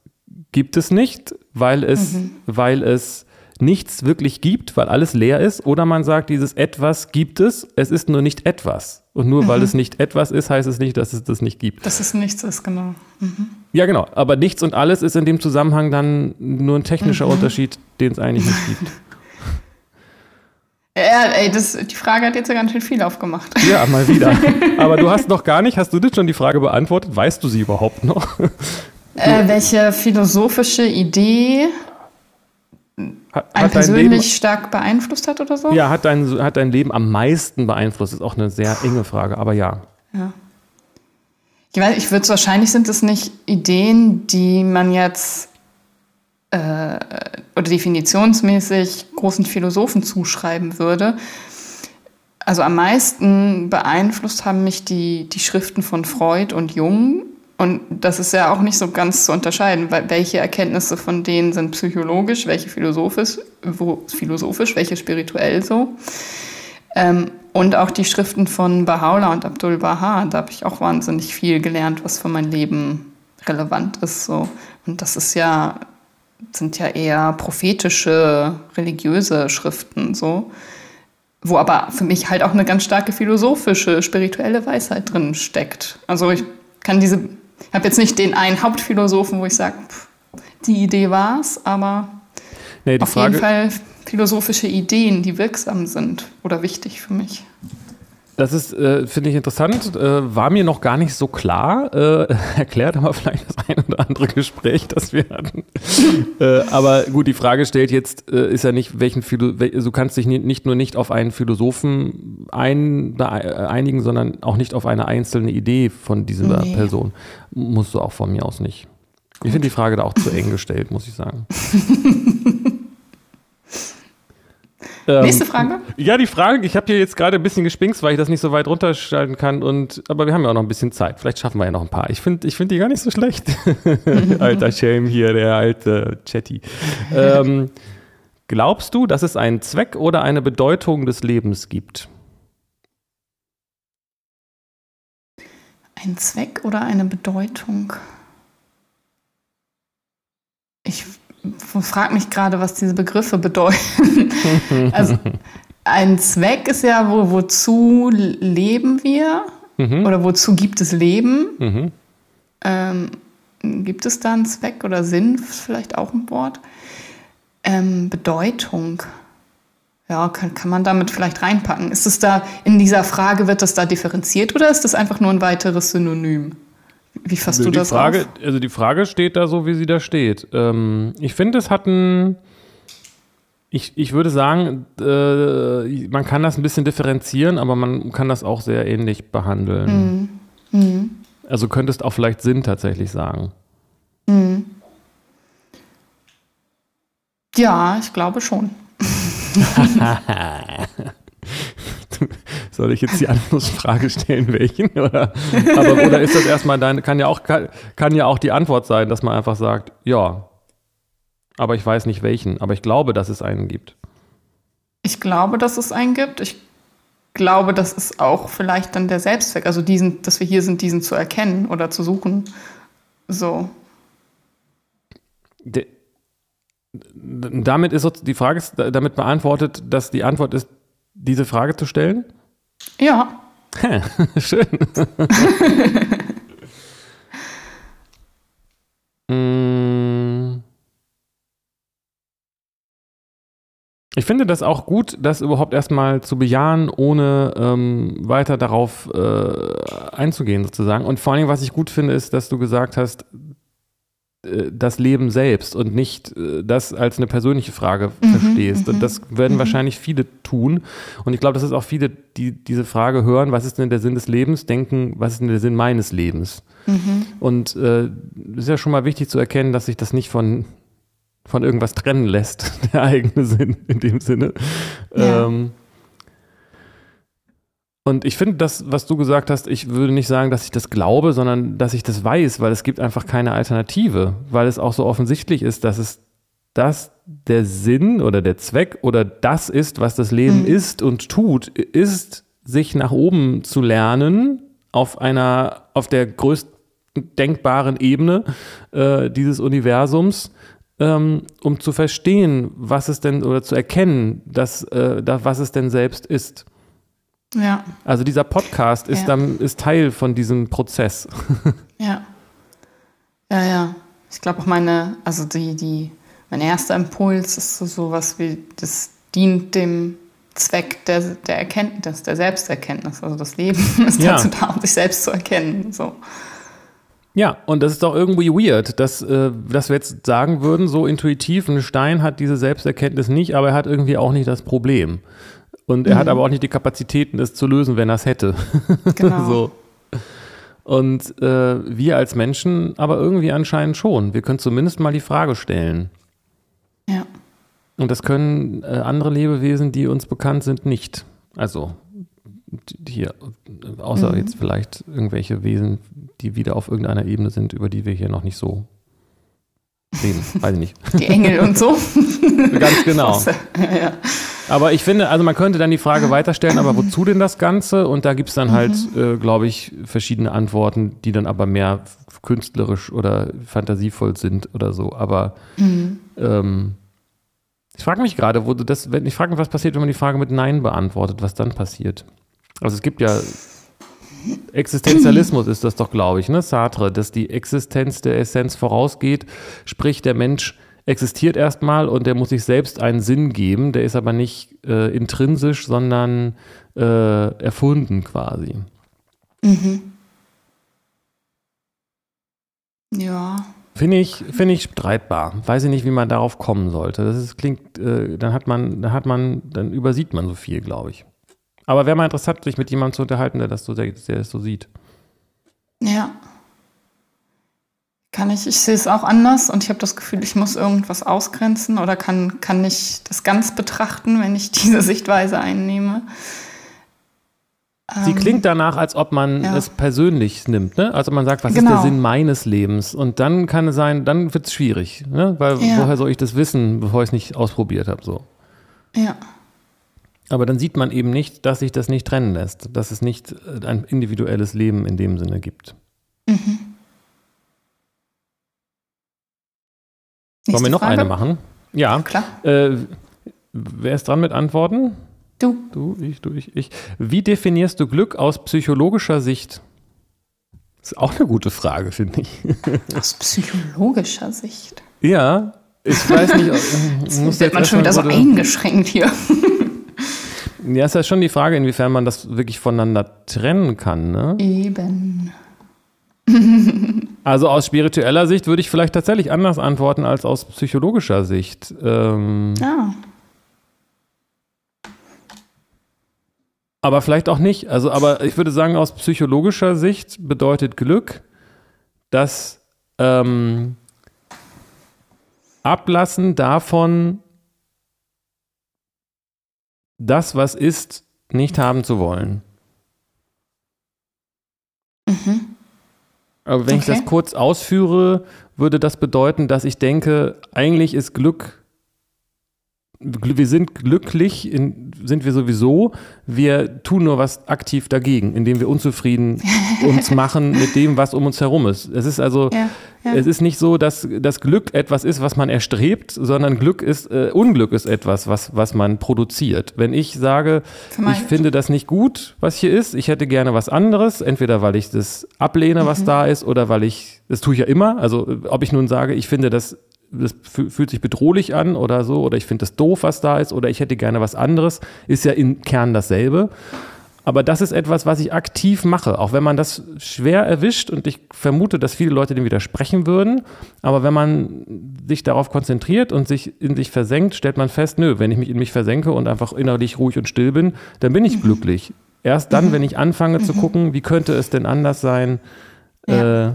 gibt es nicht, weil es, mhm. weil es nichts wirklich gibt, weil alles leer ist, oder man sagt, dieses etwas gibt es, es ist nur nicht etwas. Und nur mhm. weil es nicht etwas ist, heißt es nicht, dass es das nicht gibt. Dass es nichts ist, genau. Mhm. Ja, genau. Aber nichts und alles ist in dem Zusammenhang dann nur ein technischer mhm. Unterschied, den es eigentlich nicht gibt. Ja, ey, das, die Frage hat jetzt ja ganz schön viel aufgemacht. Ja, mal wieder. Aber du hast noch gar nicht, hast du das schon die Frage beantwortet? Weißt du sie überhaupt noch? Äh, welche philosophische Idee hat, einen persönlich Leben, stark beeinflusst hat oder so? Ja, hat dein, hat dein Leben am meisten beeinflusst? Das ist auch eine sehr enge Frage, aber ja. Ja. Ich weiß, ich würde wahrscheinlich sind es nicht Ideen, die man jetzt äh, oder definitionsmäßig großen Philosophen zuschreiben würde. Also am meisten beeinflusst haben mich die, die Schriften von Freud und Jung. Und das ist ja auch nicht so ganz zu unterscheiden, welche Erkenntnisse von denen sind psychologisch, welche philosophisch, wo, philosophisch welche spirituell so. Ähm, und auch die Schriften von Baha'u'llah und Abdul Baha, da habe ich auch wahnsinnig viel gelernt, was für mein Leben relevant ist. So. Und das ist ja sind ja eher prophetische, religiöse Schriften, so. Wo aber für mich halt auch eine ganz starke philosophische, spirituelle Weisheit drin steckt. Also ich kann diese, ich habe jetzt nicht den einen Hauptphilosophen, wo ich sage, die Idee war's, aber nee, auf Frage, jeden Fall philosophische Ideen, die wirksam sind oder wichtig für mich. Das ist, äh, finde ich interessant, äh, war mir noch gar nicht so klar, äh, erklärt aber vielleicht das ein oder andere Gespräch, das wir hatten. Äh, aber gut, die Frage stellt jetzt, äh, ist ja nicht, welchen Philo du kannst dich nicht nur nicht auf einen Philosophen ein, äh, einigen, sondern auch nicht auf eine einzelne Idee von dieser nee. Person. Musst du auch von mir aus nicht. Ich finde die Frage da auch zu eng gestellt, muss ich sagen. Ähm, Nächste Frage? Ja, die Frage, ich habe hier jetzt gerade ein bisschen gespinkst, weil ich das nicht so weit runterschalten kann. Und, aber wir haben ja auch noch ein bisschen Zeit. Vielleicht schaffen wir ja noch ein paar. Ich finde ich find die gar nicht so schlecht. Alter Shame hier, der alte Chatty. Ähm, glaubst du, dass es einen Zweck oder eine Bedeutung des Lebens gibt? Ein Zweck oder eine Bedeutung? Ich frage mich gerade, was diese Begriffe bedeuten. also ein Zweck ist ja, wo, wozu leben wir? Mhm. Oder wozu gibt es Leben? Mhm. Ähm, gibt es da einen Zweck oder Sinn? Vielleicht auch ein Wort. Ähm, Bedeutung. Ja, kann, kann man damit vielleicht reinpacken. Ist es da, in dieser Frage, wird das da differenziert oder ist das einfach nur ein weiteres Synonym? Wie fasst also du das Frage, auf? Also die Frage steht da so, wie sie da steht. Ähm, ich finde, es hat ein, ich, ich würde sagen, äh, man kann das ein bisschen differenzieren, aber man kann das auch sehr ähnlich behandeln. Mhm. Mhm. Also könntest auch vielleicht Sinn tatsächlich sagen. Mhm. Ja, ich glaube schon. Soll ich jetzt die Anschlussfrage stellen, welchen? Oder, aber, oder ist das erstmal deine, kann ja, auch, kann, kann ja auch die Antwort sein, dass man einfach sagt, ja, aber ich weiß nicht welchen, aber ich glaube, dass es einen gibt. Ich glaube, dass es einen gibt. Ich glaube, das ist auch vielleicht dann der Selbstzweck, also diesen, dass wir hier sind, diesen zu erkennen oder zu suchen. So. De, damit ist die Frage ist damit beantwortet, dass die Antwort ist, diese Frage zu stellen? Ja. Schön. Mm. Ich finde das auch gut, das überhaupt erstmal zu bejahen, ohne ähm, weiter darauf äh, einzugehen, sozusagen. Und vor allem, was ich gut finde, ist, dass du gesagt hast, das Leben selbst und nicht äh, das als eine persönliche Frage mhm, verstehst. Und mhm, das werden mhm. wahrscheinlich viele tun. Und ich glaube, dass es auch viele, die diese Frage hören, was ist denn der Sinn des Lebens, denken, was ist denn der Sinn meines Lebens? Mhm. Und es äh, ist ja schon mal wichtig zu erkennen, dass sich das nicht von, von irgendwas trennen lässt, der eigene Sinn in dem Sinne. Ja. Ähm, und ich finde das, was du gesagt hast, ich würde nicht sagen, dass ich das glaube, sondern dass ich das weiß, weil es gibt einfach keine Alternative, weil es auch so offensichtlich ist, dass es das der Sinn oder der Zweck oder das ist, was das Leben mhm. ist und tut, ist, sich nach oben zu lernen auf einer, auf der größten denkbaren Ebene äh, dieses Universums, ähm, um zu verstehen, was es denn oder zu erkennen, dass, äh, da, was es denn selbst ist. Ja. Also dieser Podcast ist, ja. dann, ist Teil von diesem Prozess. ja. Ja, ja. Ich glaube auch meine, also die, die, mein erster Impuls ist so sowas wie, das dient dem Zweck der, der Erkenntnis, der Selbsterkenntnis. Also das Leben ist ja. dazu da, um sich selbst zu erkennen. So. Ja, und das ist doch irgendwie weird, dass, äh, dass wir jetzt sagen würden, so intuitiv, ein Stein hat diese Selbsterkenntnis nicht, aber er hat irgendwie auch nicht das Problem. Und er mhm. hat aber auch nicht die Kapazitäten, das zu lösen, wenn er es hätte. Genau. so. Und äh, wir als Menschen aber irgendwie anscheinend schon. Wir können zumindest mal die Frage stellen. Ja. Und das können äh, andere Lebewesen, die uns bekannt sind, nicht. Also hier, außer mhm. jetzt vielleicht irgendwelche Wesen, die wieder auf irgendeiner Ebene sind, über die wir hier noch nicht so reden. Weiß ich nicht. Die Engel und so. Ganz genau. ja. Aber ich finde, also man könnte dann die Frage weiterstellen, aber wozu denn das Ganze? Und da gibt es dann halt, mhm. äh, glaube ich, verschiedene Antworten, die dann aber mehr künstlerisch oder fantasievoll sind oder so. Aber mhm. ähm, ich frage mich gerade, wo du das, wenn ich frage mich, was passiert, wenn man die Frage mit Nein beantwortet, was dann passiert? Also es gibt ja Existenzialismus ist das doch, glaube ich, ne, Sartre, dass die Existenz der Essenz vorausgeht, sprich der Mensch existiert erstmal und der muss sich selbst einen Sinn geben. Der ist aber nicht äh, intrinsisch, sondern äh, erfunden quasi. Mhm. Ja. Finde ich, finde ich streitbar. Weiß ich nicht, wie man darauf kommen sollte. Das ist, klingt, äh, dann hat man, dann hat man, dann übersieht man so viel, glaube ich. Aber wäre mal interessant, sich mit jemandem zu unterhalten, der das so, der, der das so sieht. Ja. Kann ich, ich sehe es auch anders und ich habe das Gefühl, ich muss irgendwas ausgrenzen oder kann, kann nicht das ganz betrachten, wenn ich diese Sichtweise einnehme. Sie ähm, klingt danach, als ob man ja. es persönlich nimmt, ne? Also man sagt, was genau. ist der Sinn meines Lebens? Und dann kann es sein, dann wird es schwierig, ne? Weil ja. woher soll ich das wissen, bevor ich es nicht ausprobiert habe? So. Ja. Aber dann sieht man eben nicht, dass sich das nicht trennen lässt, dass es nicht äh, ein individuelles Leben in dem Sinne gibt. Mhm. Wollen wir noch Frage? eine machen? Ja. Klar. Äh, wer ist dran mit Antworten? Du. Du, ich, du, ich, ich. Wie definierst du Glück aus psychologischer Sicht? Das ist auch eine gute Frage, finde ich. Aus psychologischer Sicht? Ja, ich weiß nicht. Jetzt muss wird man schon wieder so eingeschränkt hier. Ja, es ist ja schon die Frage, inwiefern man das wirklich voneinander trennen kann. Ne? Eben. Also aus spiritueller Sicht würde ich vielleicht tatsächlich anders antworten als aus psychologischer Sicht. Ähm, ah. Aber vielleicht auch nicht. Also, aber ich würde sagen, aus psychologischer Sicht bedeutet Glück, dass ähm, Ablassen davon, das, was ist, nicht haben zu wollen. Mhm. Aber wenn okay. ich das kurz ausführe, würde das bedeuten, dass ich denke, eigentlich ist Glück, wir sind glücklich, in, sind wir sowieso, wir tun nur was aktiv dagegen, indem wir unzufrieden uns machen mit dem, was um uns herum ist. Es ist also, ja, ja. es ist nicht so, dass das Glück etwas ist, was man erstrebt, sondern Glück ist, äh, Unglück ist etwas, was, was man produziert. Wenn ich sage, ich finde das nicht gut, was hier ist, ich hätte gerne was anderes, entweder weil ich das ablehne, was mhm. da ist, oder weil ich, das tue ich ja immer, also ob ich nun sage, ich finde das das fühlt sich bedrohlich an oder so, oder ich finde das doof, was da ist, oder ich hätte gerne was anderes, ist ja im Kern dasselbe. Aber das ist etwas, was ich aktiv mache, auch wenn man das schwer erwischt und ich vermute, dass viele Leute dem widersprechen würden. Aber wenn man sich darauf konzentriert und sich in sich versenkt, stellt man fest, nö, wenn ich mich in mich versenke und einfach innerlich ruhig und still bin, dann bin ich mhm. glücklich. Erst dann, mhm. wenn ich anfange mhm. zu gucken, wie könnte es denn anders sein, ja. äh,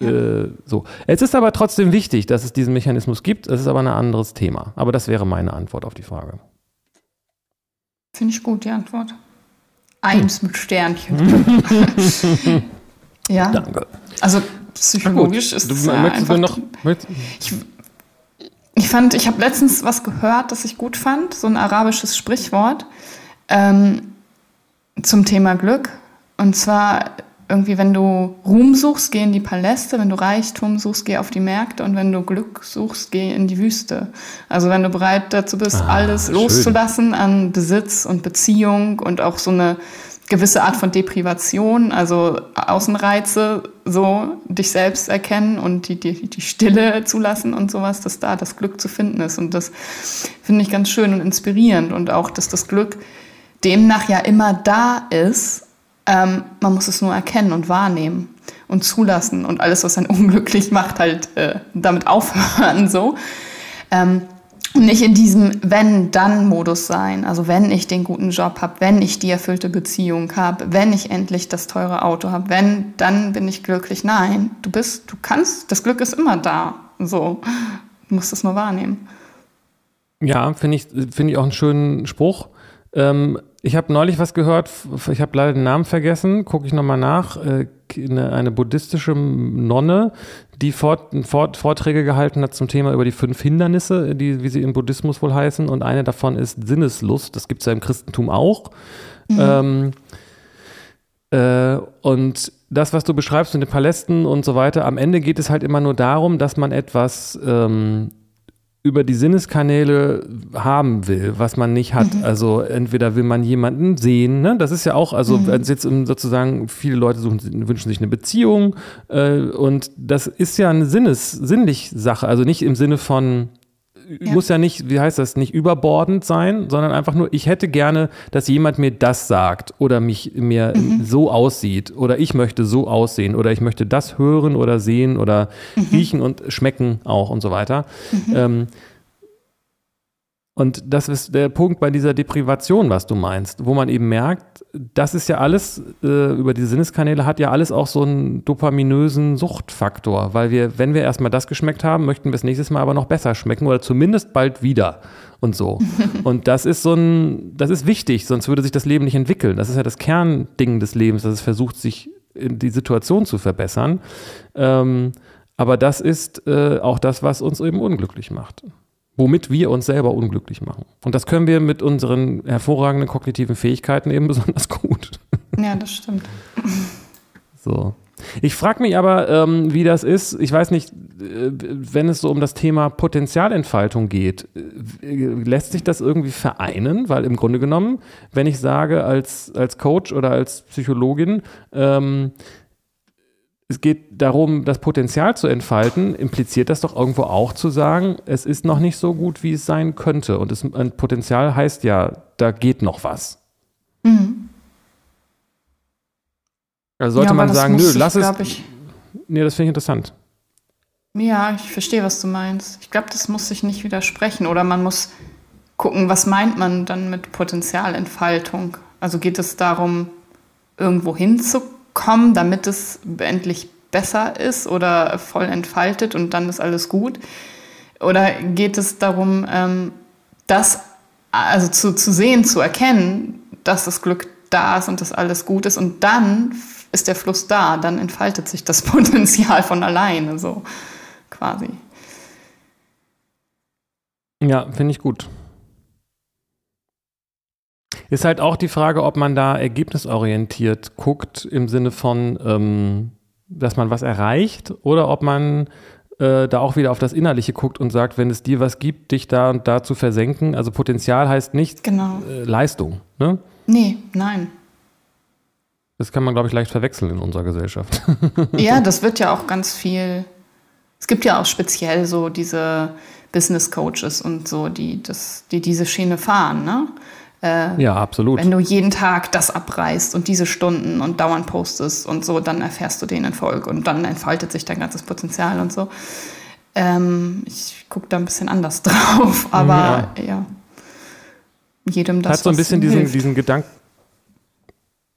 äh, so. Es ist aber trotzdem wichtig, dass es diesen Mechanismus gibt. Es ist aber ein anderes Thema. Aber das wäre meine Antwort auf die Frage. Finde ich gut, die Antwort. Eins hm. mit Sternchen. ja. Danke. Also psychologisch ist es ja einfach. Noch, ich, ich fand, ich habe letztens was gehört, das ich gut fand, so ein arabisches Sprichwort ähm, zum Thema Glück. Und zwar irgendwie, wenn du Ruhm suchst, geh in die Paläste, wenn du Reichtum suchst, geh auf die Märkte und wenn du Glück suchst, geh in die Wüste. Also wenn du bereit dazu bist, ah, alles schön. loszulassen an Besitz und Beziehung und auch so eine gewisse Art von Deprivation, also Außenreize, so dich selbst erkennen und die, die, die Stille zulassen und sowas, dass da das Glück zu finden ist. Und das finde ich ganz schön und inspirierend und auch, dass das Glück demnach ja immer da ist ähm, man muss es nur erkennen und wahrnehmen und zulassen und alles, was einen unglücklich macht, halt äh, damit aufhören so. Ähm, und nicht in diesem Wenn-Dann-Modus sein. Also wenn ich den guten Job habe, wenn ich die erfüllte Beziehung habe, wenn ich endlich das teure Auto habe, wenn, dann bin ich glücklich. Nein, du bist, du kannst, das Glück ist immer da. So, du musst es nur wahrnehmen. Ja, finde ich, finde ich auch einen schönen Spruch. Ähm, ich habe neulich was gehört, ich habe leider den Namen vergessen, gucke ich nochmal nach. Äh, eine, eine, buddhistische Nonne, die Fort, Fort, Vorträge gehalten hat zum Thema über die fünf Hindernisse, die, wie sie im Buddhismus wohl heißen. Und eine davon ist Sinneslust. Das gibt es ja im Christentum auch. Mhm. Ähm, äh, und das, was du beschreibst mit den Palästen und so weiter, am Ende geht es halt immer nur darum, dass man etwas ähm, über die Sinneskanäle haben will, was man nicht hat. Mhm. Also entweder will man jemanden sehen, ne? das ist ja auch, also mhm. jetzt sozusagen viele Leute suchen, wünschen sich eine Beziehung äh, und das ist ja eine Sinnes, sinnlich Sache, also nicht im Sinne von ja. muss ja nicht, wie heißt das, nicht überbordend sein, sondern einfach nur, ich hätte gerne, dass jemand mir das sagt oder mich mir mhm. so aussieht oder ich möchte so aussehen oder ich möchte das hören oder sehen oder mhm. riechen und schmecken auch und so weiter. Mhm. Ähm, und das ist der Punkt bei dieser Deprivation, was du meinst, wo man eben merkt, das ist ja alles, äh, über die Sinneskanäle hat ja alles auch so einen dopaminösen Suchtfaktor, weil wir, wenn wir erstmal das geschmeckt haben, möchten wir es nächstes Mal aber noch besser schmecken oder zumindest bald wieder und so. und das ist so ein, das ist wichtig, sonst würde sich das Leben nicht entwickeln. Das ist ja das Kernding des Lebens, dass es versucht, sich in die Situation zu verbessern. Ähm, aber das ist äh, auch das, was uns eben unglücklich macht womit wir uns selber unglücklich machen. Und das können wir mit unseren hervorragenden kognitiven Fähigkeiten eben besonders gut. Ja, das stimmt. So. Ich frage mich aber, ähm, wie das ist. Ich weiß nicht, äh, wenn es so um das Thema Potenzialentfaltung geht, äh, lässt sich das irgendwie vereinen? Weil im Grunde genommen, wenn ich sage als, als Coach oder als Psychologin, ähm, es geht darum, das Potenzial zu entfalten, impliziert das doch irgendwo auch zu sagen, es ist noch nicht so gut, wie es sein könnte. Und es, ein Potenzial heißt ja, da geht noch was. Mhm. Also sollte ja, man sagen, nö, lass ich, es. Ich, nee, das finde ich interessant. Ja, ich verstehe, was du meinst. Ich glaube, das muss sich nicht widersprechen. Oder man muss gucken, was meint man dann mit Potenzialentfaltung? Also geht es darum, irgendwo hinzukommen? Kommen, damit es endlich besser ist oder voll entfaltet und dann ist alles gut? Oder geht es darum, ähm, das also zu, zu sehen, zu erkennen, dass das Glück da ist und dass alles gut ist und dann ist der Fluss da, dann entfaltet sich das Potenzial von alleine, so quasi. Ja, finde ich gut. Ist halt auch die Frage, ob man da ergebnisorientiert guckt, im Sinne von, ähm, dass man was erreicht, oder ob man äh, da auch wieder auf das Innerliche guckt und sagt, wenn es dir was gibt, dich da und da zu versenken. Also Potenzial heißt nicht genau. äh, Leistung. Ne? Nee, nein. Das kann man, glaube ich, leicht verwechseln in unserer Gesellschaft. ja, das wird ja auch ganz viel. Es gibt ja auch speziell so diese Business Coaches und so, die, das, die diese Schiene fahren. Ne? Äh, ja, absolut. Wenn du jeden Tag das abreißt und diese Stunden und dauernd postest und so, dann erfährst du den Erfolg und dann entfaltet sich dein ganzes Potenzial und so. Ähm, ich gucke da ein bisschen anders drauf, aber ja. ja. Jedem das. Hat so ein bisschen diesen, diesen Gedanken.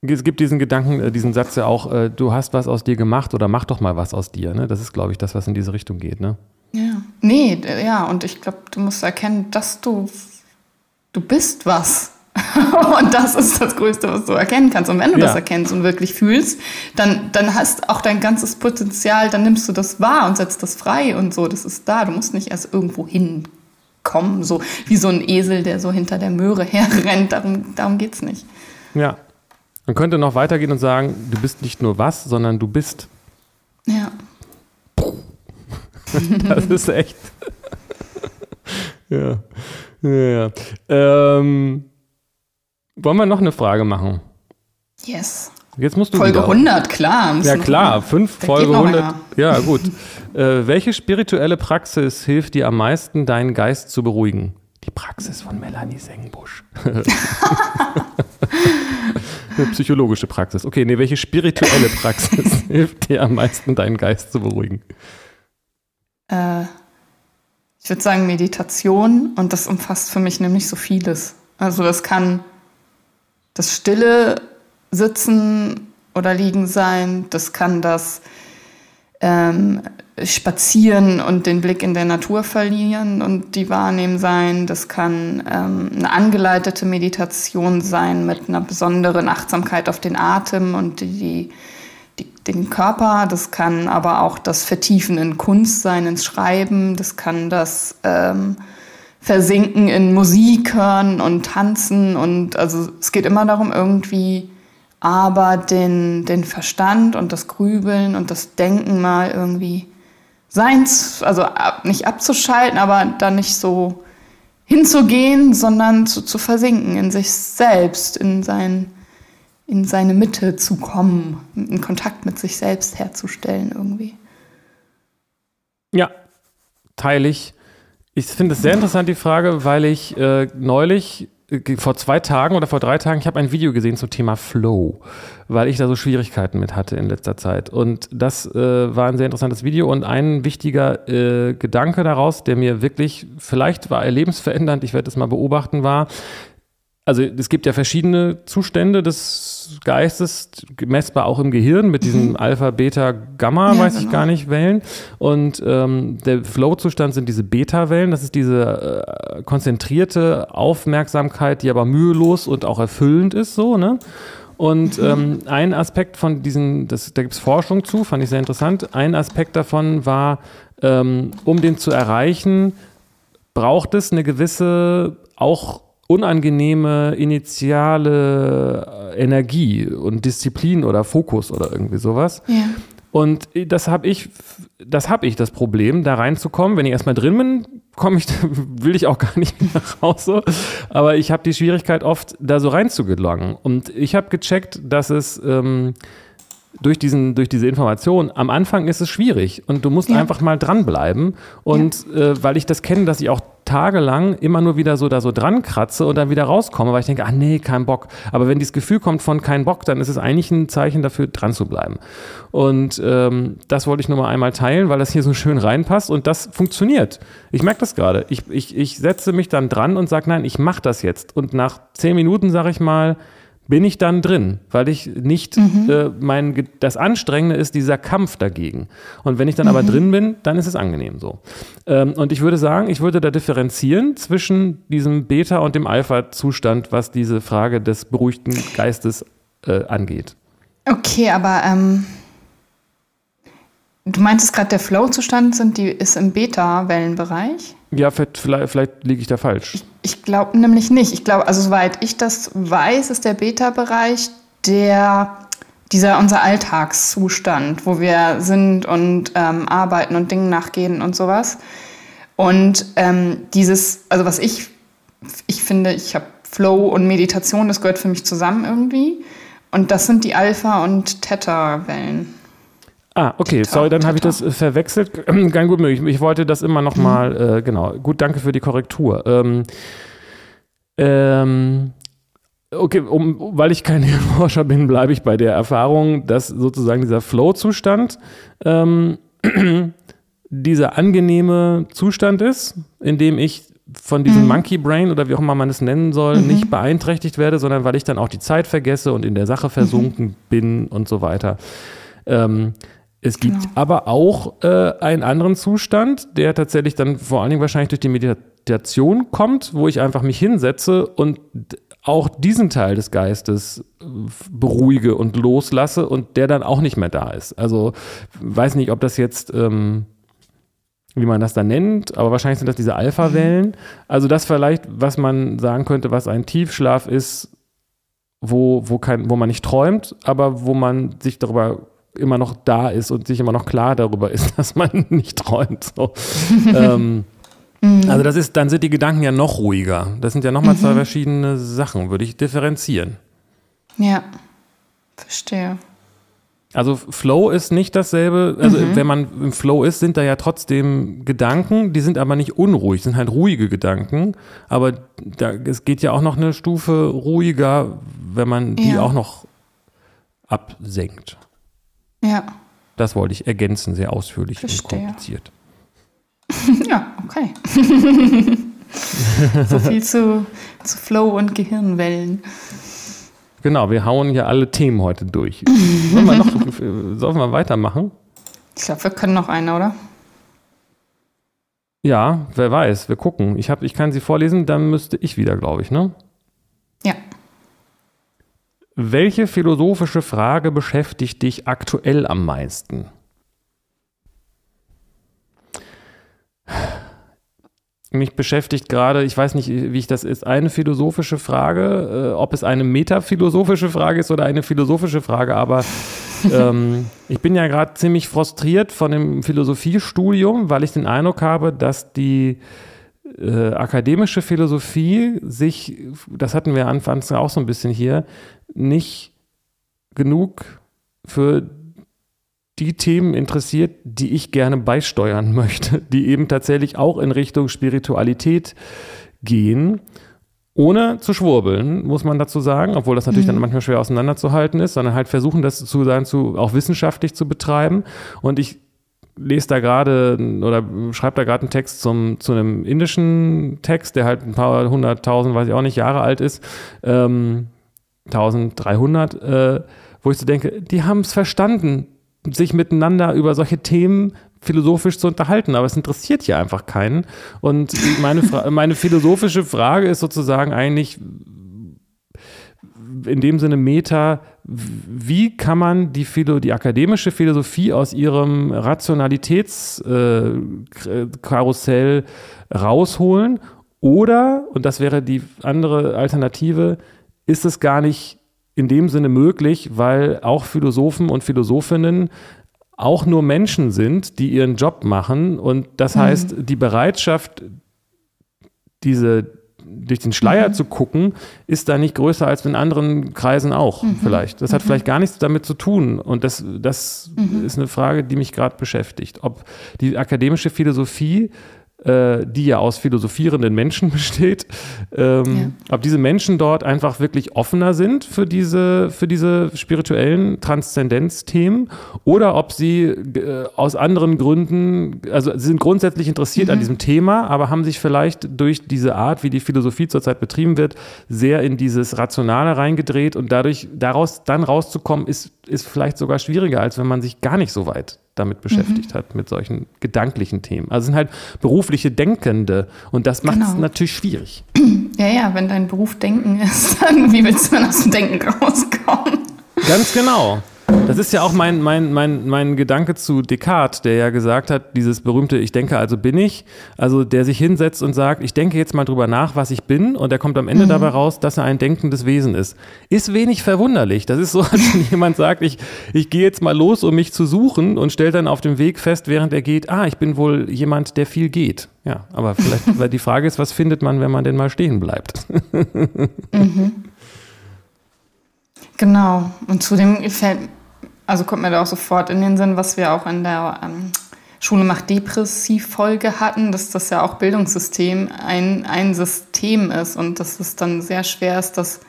Es gibt diesen Gedanken, äh, diesen Satz ja auch, äh, du hast was aus dir gemacht oder mach doch mal was aus dir. Ne? Das ist, glaube ich, das, was in diese Richtung geht. Ne? Ja. Nee, ja, und ich glaube, du musst erkennen, dass du, du bist was. und das ist das Größte, was du erkennen kannst. Und wenn du ja. das erkennst und wirklich fühlst, dann, dann hast auch dein ganzes Potenzial, dann nimmst du das wahr und setzt das frei und so. Das ist da. Du musst nicht erst irgendwo hinkommen, so wie so ein Esel, der so hinter der Möhre herrennt. Darum, darum geht es nicht. Ja. Man könnte noch weitergehen und sagen, du bist nicht nur was, sondern du bist. Ja. das ist echt. ja. Ja. Ähm, wollen wir noch eine Frage machen? Yes. Jetzt musst du Folge wieder. 100, klar. Ja, klar. Fünf, da Folge 100. Ja, gut. äh, welche spirituelle Praxis hilft dir am meisten, deinen Geist zu beruhigen? Die Praxis von Melanie Sengbusch. Eine psychologische Praxis. Okay, nee, welche spirituelle Praxis hilft dir am meisten, deinen Geist zu beruhigen? Äh, ich würde sagen Meditation. Und das umfasst für mich nämlich so vieles. Also das kann das stille Sitzen oder Liegen sein, das kann das ähm, Spazieren und den Blick in der Natur verlieren und die Wahrnehmen sein, das kann ähm, eine angeleitete Meditation sein mit einer besonderen Achtsamkeit auf den Atem und die, die, den Körper, das kann aber auch das Vertiefen in Kunst sein, ins Schreiben, das kann das ähm, versinken in Musik hören und tanzen und also es geht immer darum, irgendwie aber den, den Verstand und das Grübeln und das Denken mal irgendwie seins, also nicht abzuschalten, aber dann nicht so hinzugehen, sondern zu, zu versinken in sich selbst, in, sein, in seine Mitte zu kommen, in Kontakt mit sich selbst herzustellen irgendwie. Ja, teile ich. Ich finde es sehr interessant, die Frage, weil ich äh, neulich, äh, vor zwei Tagen oder vor drei Tagen, ich habe ein Video gesehen zum Thema Flow, weil ich da so Schwierigkeiten mit hatte in letzter Zeit. Und das äh, war ein sehr interessantes Video und ein wichtiger äh, Gedanke daraus, der mir wirklich, vielleicht war er lebensverändernd, ich werde es mal beobachten, war, also es gibt ja verschiedene Zustände des Geistes, messbar auch im Gehirn mit diesen mhm. Alpha, Beta, Gamma, ja, weiß genau. ich gar nicht, Wellen. Und ähm, der Flow-Zustand sind diese Beta-Wellen. Das ist diese äh, konzentrierte Aufmerksamkeit, die aber mühelos und auch erfüllend ist, so, ne? Und mhm. ähm, ein Aspekt von diesen, das, da gibt es Forschung zu, fand ich sehr interessant. Ein Aspekt davon war, ähm, um den zu erreichen, braucht es eine gewisse auch unangenehme initiale Energie und Disziplin oder Fokus oder irgendwie sowas. Ja. Und das habe ich, das habe ich das Problem, da reinzukommen. Wenn ich erstmal drin bin, komme ich, will ich auch gar nicht mehr nach Hause. Aber ich habe die Schwierigkeit oft, da so reinzugelangen. Und ich habe gecheckt, dass es ähm, durch, diesen, durch diese Information, am Anfang ist es schwierig und du musst ja. einfach mal dranbleiben. Und ja. äh, weil ich das kenne, dass ich auch tagelang immer nur wieder so da so dran kratze und dann wieder rauskomme, weil ich denke, ah nee, kein Bock. Aber wenn dieses Gefühl kommt von kein Bock, dann ist es eigentlich ein Zeichen dafür, dran zu bleiben. Und ähm, das wollte ich nur mal einmal teilen, weil das hier so schön reinpasst und das funktioniert. Ich merke das gerade. Ich, ich, ich setze mich dann dran und sage, nein, ich mache das jetzt. Und nach zehn Minuten sage ich mal, bin ich dann drin, weil ich nicht, mhm. äh, mein, das Anstrengende ist dieser Kampf dagegen. Und wenn ich dann mhm. aber drin bin, dann ist es angenehm so. Ähm, und ich würde sagen, ich würde da differenzieren zwischen diesem Beta- und dem Alpha-Zustand, was diese Frage des beruhigten Geistes äh, angeht. Okay, aber ähm, du meintest gerade, der Flow-Zustand ist im Beta-Wellenbereich? Ja, vielleicht, vielleicht liege ich da falsch. Ich, ich glaube nämlich nicht. Ich glaube, also soweit ich das weiß, ist der Beta-Bereich der dieser unser Alltagszustand, wo wir sind und ähm, arbeiten und Dingen nachgehen und sowas. Und ähm, dieses, also was ich, ich finde, ich habe Flow und Meditation, das gehört für mich zusammen irgendwie. Und das sind die Alpha- und Theta-Wellen. Ah, okay, sorry, dann habe ich das äh, verwechselt. Kein gut möglich. Ich wollte das immer noch mhm. mal, äh, genau. Gut, danke für die Korrektur. Ähm, ähm, Okay, um, weil ich kein Hirnforscher bin, bleibe ich bei der Erfahrung, dass sozusagen dieser Flow-Zustand ähm, dieser angenehme Zustand ist, in dem ich von diesem mhm. Monkey Brain oder wie auch immer man es nennen soll, mhm. nicht beeinträchtigt werde, sondern weil ich dann auch die Zeit vergesse und in der Sache versunken mhm. bin und so weiter. Ähm, es gibt genau. aber auch äh, einen anderen Zustand, der tatsächlich dann vor allen Dingen wahrscheinlich durch die Meditation kommt, wo ich einfach mich hinsetze und auch diesen Teil des Geistes äh, beruhige und loslasse und der dann auch nicht mehr da ist. Also weiß nicht, ob das jetzt, ähm, wie man das da nennt, aber wahrscheinlich sind das diese Alpha-Wellen. Also das vielleicht, was man sagen könnte, was ein Tiefschlaf ist, wo, wo, kein, wo man nicht träumt, aber wo man sich darüber immer noch da ist und sich immer noch klar darüber ist, dass man nicht träumt. So. ähm, mhm. Also das ist, dann sind die Gedanken ja noch ruhiger. Das sind ja nochmal mhm. zwei verschiedene Sachen, würde ich differenzieren. Ja, verstehe. Also Flow ist nicht dasselbe, also mhm. wenn man im Flow ist, sind da ja trotzdem Gedanken, die sind aber nicht unruhig, sind halt ruhige Gedanken, aber da, es geht ja auch noch eine Stufe ruhiger, wenn man die ja. auch noch absenkt. Ja. Das wollte ich ergänzen, sehr ausführlich Verstehe. und kompliziert. ja, okay. so viel zu, zu Flow und Gehirnwellen. Genau, wir hauen hier alle Themen heute durch. Sollen wir, noch, sollen wir weitermachen? Ich glaube, wir können noch eine, oder? Ja, wer weiß, wir gucken. Ich, hab, ich kann sie vorlesen, dann müsste ich wieder, glaube ich, ne? Ja. Welche philosophische Frage beschäftigt dich aktuell am meisten? Mich beschäftigt gerade, ich weiß nicht, wie ich das ist, eine philosophische Frage, äh, ob es eine metaphilosophische Frage ist oder eine philosophische Frage, aber ähm, ich bin ja gerade ziemlich frustriert von dem Philosophiestudium, weil ich den Eindruck habe, dass die äh, akademische Philosophie sich, das hatten wir anfangs auch so ein bisschen hier, nicht genug für die Themen interessiert, die ich gerne beisteuern möchte, die eben tatsächlich auch in Richtung Spiritualität gehen. Ohne zu schwurbeln, muss man dazu sagen, obwohl das natürlich mhm. dann manchmal schwer auseinanderzuhalten ist, sondern halt versuchen, das zu sein, zu, auch wissenschaftlich zu betreiben. Und ich lese da gerade oder schreibe da gerade einen Text zum, zu einem indischen Text, der halt ein paar hunderttausend, weiß ich auch nicht, Jahre alt ist. Ähm, 1300, äh, wo ich so denke, die haben es verstanden, sich miteinander über solche Themen philosophisch zu unterhalten, aber es interessiert hier einfach keinen. Und meine, meine philosophische Frage ist sozusagen eigentlich in dem Sinne Meta, wie kann man die, Philo, die akademische Philosophie aus ihrem Rationalitätskarussell äh, rausholen? Oder, und das wäre die andere Alternative, ist es gar nicht in dem Sinne möglich, weil auch Philosophen und Philosophinnen auch nur Menschen sind, die ihren Job machen. Und das mhm. heißt, die Bereitschaft, diese durch den Schleier mhm. zu gucken, ist da nicht größer als in anderen Kreisen auch mhm. vielleicht. Das hat mhm. vielleicht gar nichts damit zu tun. Und das, das mhm. ist eine Frage, die mich gerade beschäftigt. Ob die akademische Philosophie äh, die ja aus philosophierenden Menschen besteht, ähm, ja. ob diese Menschen dort einfach wirklich offener sind für diese, für diese spirituellen Transzendenzthemen oder ob sie äh, aus anderen Gründen, also sie sind grundsätzlich interessiert mhm. an diesem Thema, aber haben sich vielleicht durch diese Art, wie die Philosophie zurzeit betrieben wird, sehr in dieses Rationale reingedreht und dadurch daraus dann rauszukommen, ist, ist vielleicht sogar schwieriger, als wenn man sich gar nicht so weit damit beschäftigt mhm. hat, mit solchen gedanklichen Themen. Also sind halt berufliche Denkende und das macht es genau. natürlich schwierig. Ja, ja, wenn dein Beruf Denken ist, dann wie willst du dann aus dem Denken rauskommen? Ganz genau. Das ist ja auch mein, mein, mein, mein Gedanke zu Descartes, der ja gesagt hat, dieses berühmte Ich denke, also bin ich. Also der sich hinsetzt und sagt, ich denke jetzt mal drüber nach, was ich bin. Und er kommt am Ende mhm. dabei raus, dass er ein denkendes Wesen ist. Ist wenig verwunderlich. Das ist so, als wenn jemand sagt, ich, ich gehe jetzt mal los, um mich zu suchen und stellt dann auf dem Weg fest, während er geht, ah, ich bin wohl jemand, der viel geht. Ja, aber vielleicht, weil die Frage ist, was findet man, wenn man denn mal stehen bleibt? mhm. Genau. Und zudem fällt also kommt mir da auch sofort in den Sinn, was wir auch in der ähm, Schule macht Depressiv-Folge hatten, dass das ja auch Bildungssystem ein, ein System ist und dass es dann sehr schwer ist, das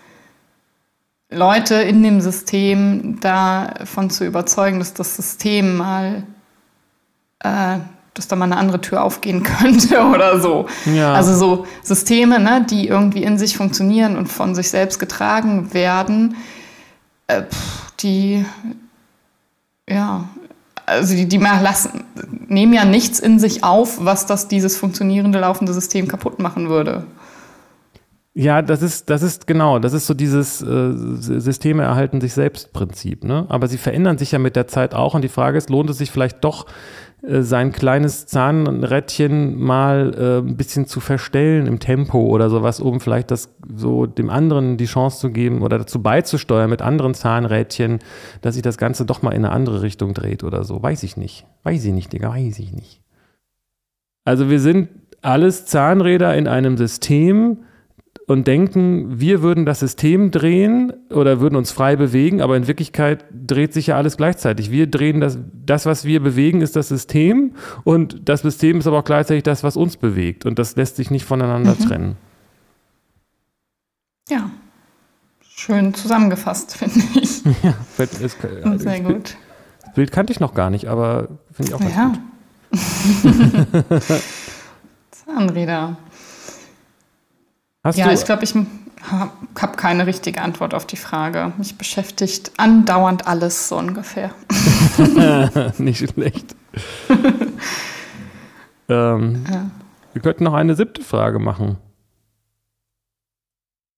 Leute in dem System davon zu überzeugen, dass das System mal, äh, dass da mal eine andere Tür aufgehen könnte oder so. Ja. Also so Systeme, ne, die irgendwie in sich funktionieren und von sich selbst getragen werden, äh, die, ja, also die, die lassen, nehmen ja nichts in sich auf, was das dieses funktionierende, laufende System kaputt machen würde. Ja, das ist, das ist genau, das ist so dieses äh, Systeme erhalten sich selbst Prinzip, ne? Aber sie verändern sich ja mit der Zeit auch und die Frage ist, lohnt es sich vielleicht doch, äh, sein kleines Zahnrädchen mal äh, ein bisschen zu verstellen im Tempo oder sowas, um vielleicht das so dem anderen die Chance zu geben oder dazu beizusteuern mit anderen Zahnrädchen, dass sich das Ganze doch mal in eine andere Richtung dreht oder so. Weiß ich nicht. Weiß ich nicht, Digga, weiß ich nicht. Also wir sind alles Zahnräder in einem System, und denken, wir würden das System drehen oder würden uns frei bewegen, aber in Wirklichkeit dreht sich ja alles gleichzeitig. Wir drehen das, das, was wir bewegen, ist das System und das System ist aber auch gleichzeitig das, was uns bewegt und das lässt sich nicht voneinander mhm. trennen. Ja, schön zusammengefasst, finde ich. ja, ist, ja, sehr ich, gut. Das Bild kannte ich noch gar nicht, aber finde ich auch ganz ja. gut. Zahnräder. Hast ja, ich glaube, ich habe keine richtige Antwort auf die Frage. Mich beschäftigt andauernd alles so ungefähr. Nicht schlecht. ähm, ja. Wir könnten noch eine siebte Frage machen.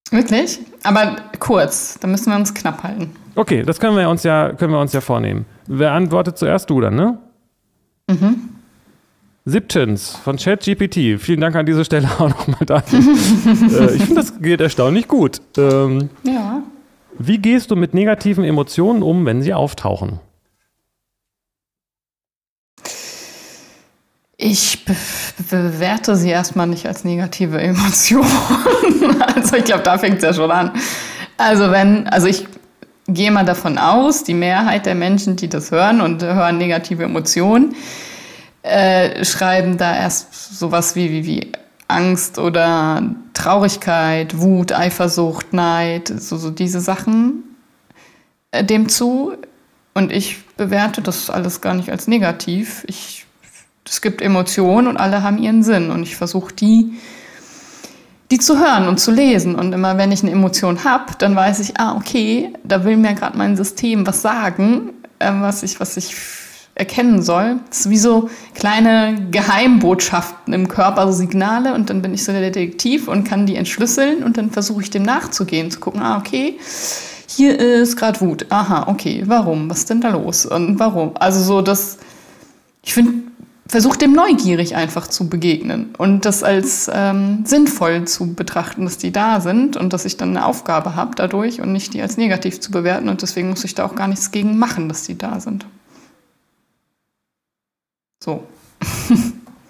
Wirklich? Aber kurz, da müssen wir uns knapp halten. Okay, das können wir uns ja, können wir uns ja vornehmen. Wer antwortet zuerst du dann, ne? Mhm. Siebtens von ChatGPT. Vielen Dank an dieser Stelle auch nochmal dafür. äh, ich finde, das geht erstaunlich gut. Ähm, ja. Wie gehst du mit negativen Emotionen um, wenn sie auftauchen? Ich be bewerte sie erstmal nicht als negative Emotion. also ich glaube, da fängt es ja schon an. Also wenn, also ich gehe mal davon aus, die Mehrheit der Menschen, die das hören und hören negative Emotionen, äh, schreiben da erst sowas wie, wie, wie Angst oder Traurigkeit, Wut, Eifersucht, Neid, so, so diese Sachen äh, dem zu. Und ich bewerte das alles gar nicht als negativ. Ich, es gibt Emotionen und alle haben ihren Sinn. Und ich versuche die, die zu hören und zu lesen. Und immer wenn ich eine Emotion habe, dann weiß ich, ah, okay, da will mir gerade mein System was sagen, äh, was ich, was ich erkennen soll. Das ist wie so kleine Geheimbotschaften im Körper, so Signale und dann bin ich so der Detektiv und kann die entschlüsseln und dann versuche ich dem nachzugehen, zu gucken, ah, okay, hier ist gerade Wut. Aha, okay, warum? Was ist denn da los? Und warum? Also so das, ich finde, versuche dem neugierig einfach zu begegnen und das als ähm, sinnvoll zu betrachten, dass die da sind und dass ich dann eine Aufgabe habe dadurch und nicht die als negativ zu bewerten und deswegen muss ich da auch gar nichts gegen machen, dass die da sind. So.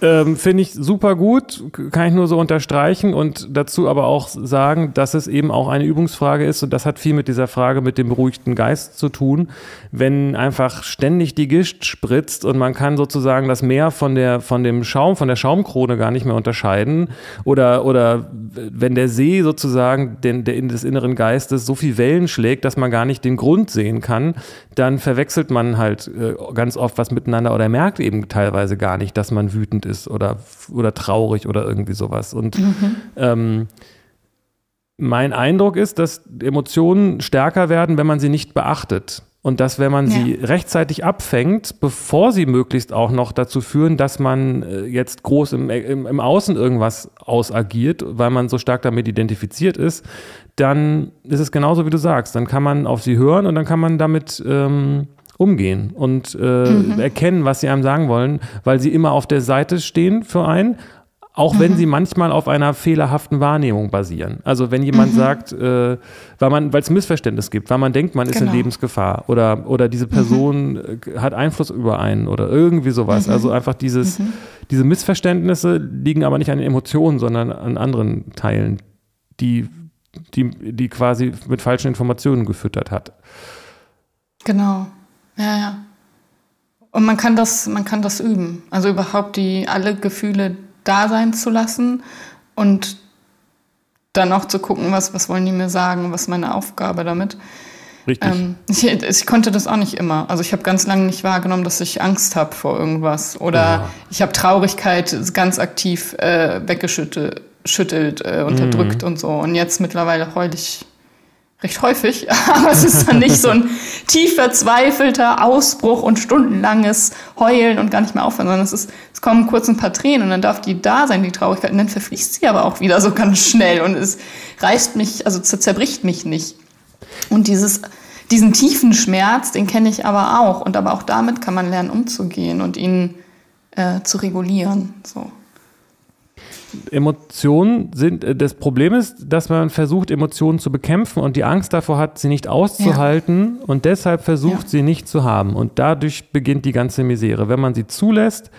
Ähm, Finde ich super gut, kann ich nur so unterstreichen und dazu aber auch sagen, dass es eben auch eine Übungsfrage ist und das hat viel mit dieser Frage mit dem beruhigten Geist zu tun. Wenn einfach ständig die Gischt spritzt und man kann sozusagen das Meer von der von dem Schaum, von der Schaumkrone gar nicht mehr unterscheiden oder oder wenn der See sozusagen den, der des inneren Geistes so viel Wellen schlägt, dass man gar nicht den Grund sehen kann, dann verwechselt man halt äh, ganz oft was miteinander oder merkt eben teilweise gar nicht, dass man wütend ist oder, oder traurig oder irgendwie sowas. Und mhm. ähm, mein Eindruck ist, dass Emotionen stärker werden, wenn man sie nicht beachtet. Und dass, wenn man ja. sie rechtzeitig abfängt, bevor sie möglichst auch noch dazu führen, dass man äh, jetzt groß im, im, im Außen irgendwas ausagiert, weil man so stark damit identifiziert ist, dann ist es genauso, wie du sagst. Dann kann man auf sie hören und dann kann man damit ähm, umgehen und äh, mhm. erkennen, was sie einem sagen wollen, weil sie immer auf der Seite stehen für einen, auch mhm. wenn sie manchmal auf einer fehlerhaften Wahrnehmung basieren. Also wenn jemand mhm. sagt, äh, weil man, weil es Missverständnis gibt, weil man denkt, man ist genau. in Lebensgefahr oder, oder diese Person mhm. Äh, hat Einfluss über einen oder irgendwie sowas. Mhm. Also einfach dieses, mhm. diese Missverständnisse liegen aber nicht an den Emotionen, sondern an anderen Teilen, die, die, die quasi mit falschen Informationen gefüttert hat. Genau. Ja, ja. Und man kann das, man kann das üben. Also überhaupt die alle Gefühle da sein zu lassen und dann auch zu gucken, was, was wollen die mir sagen, was ist meine Aufgabe damit. Richtig. Ähm, ich, ich, konnte das auch nicht immer. Also ich habe ganz lange nicht wahrgenommen, dass ich Angst habe vor irgendwas. Oder ja. ich habe Traurigkeit ganz aktiv äh, weggeschüttelt, schüttelt, äh, unterdrückt mhm. und so. Und jetzt mittlerweile heul ich recht häufig, aber es ist dann nicht so ein tief verzweifelter Ausbruch und stundenlanges Heulen und gar nicht mehr aufhören, sondern es, ist, es kommen kurz ein paar Tränen und dann darf die da sein, die Traurigkeit, und dann verfließt sie aber auch wieder so ganz schnell und es reißt mich, also zerbricht mich nicht. Und dieses, diesen tiefen Schmerz, den kenne ich aber auch. Und aber auch damit kann man lernen, umzugehen und ihn äh, zu regulieren. So. Emotionen sind, äh, das Problem ist, dass man versucht, Emotionen zu bekämpfen und die Angst davor hat, sie nicht auszuhalten ja. und deshalb versucht, ja. sie nicht zu haben. Und dadurch beginnt die ganze Misere. Wenn man sie zulässt,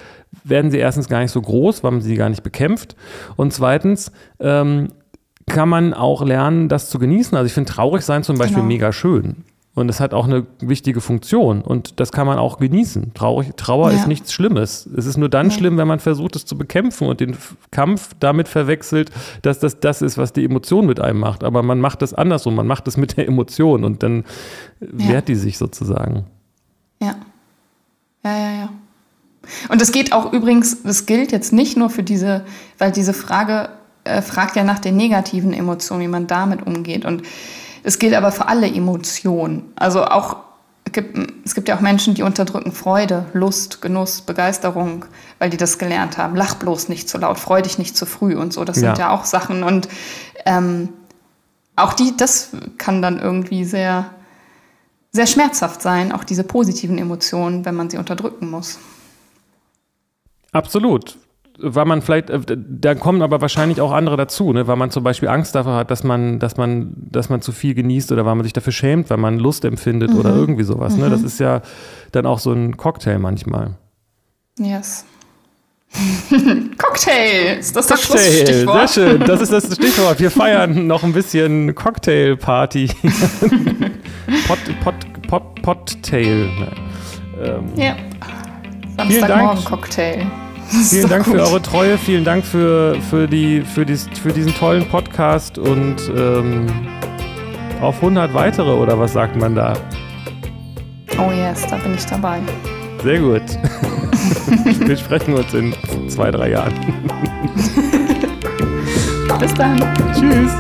werden sie erstens gar nicht so groß, weil man sie gar nicht bekämpft. Und zweitens ähm, kann man auch lernen, das zu genießen. Also ich finde traurig sein zum Beispiel genau. mega schön. Und es hat auch eine wichtige Funktion und das kann man auch genießen. Traurig, Trauer ja. ist nichts Schlimmes. Es ist nur dann ja. schlimm, wenn man versucht, es zu bekämpfen und den Kampf damit verwechselt, dass das das ist, was die Emotion mit einem macht. Aber man macht das andersrum, man macht das mit der Emotion und dann ja. wehrt die sich sozusagen. Ja. Ja, ja, ja. Und es geht auch übrigens, das gilt jetzt nicht nur für diese, weil diese Frage äh, fragt ja nach den negativen Emotionen, wie man damit umgeht. Und es gilt aber für alle Emotionen. Also auch es gibt, es gibt ja auch Menschen, die unterdrücken Freude, Lust, Genuss, Begeisterung, weil die das gelernt haben. Lach bloß nicht zu laut, freu dich nicht zu früh und so. Das ja. sind ja auch Sachen. Und ähm, auch die, das kann dann irgendwie sehr, sehr schmerzhaft sein, auch diese positiven Emotionen, wenn man sie unterdrücken muss. Absolut weil man vielleicht, äh, da kommen aber wahrscheinlich auch andere dazu, ne? weil man zum Beispiel Angst davor hat, dass man, dass man, dass man zu viel genießt oder weil man sich dafür schämt, weil man Lust empfindet mhm. oder irgendwie sowas. Mhm. Ne? Das mhm. ist ja dann auch so ein Cocktail manchmal. Yes. Cocktail, ist das das Cocktail, sehr schön. Das ist das Stichwort. Wir feiern noch ein bisschen Cocktail-Party. Pot, Pot, Pot, Pottail. Ähm, ja. Samstagmorgen Cocktail. Vielen Dank gut. für eure Treue, vielen Dank für, für, die, für, dies, für diesen tollen Podcast und ähm, auf 100 weitere oder was sagt man da? Oh yes, da bin ich dabei. Sehr gut. Wir sprechen uns in zwei, drei Jahren. Bis dann. Tschüss.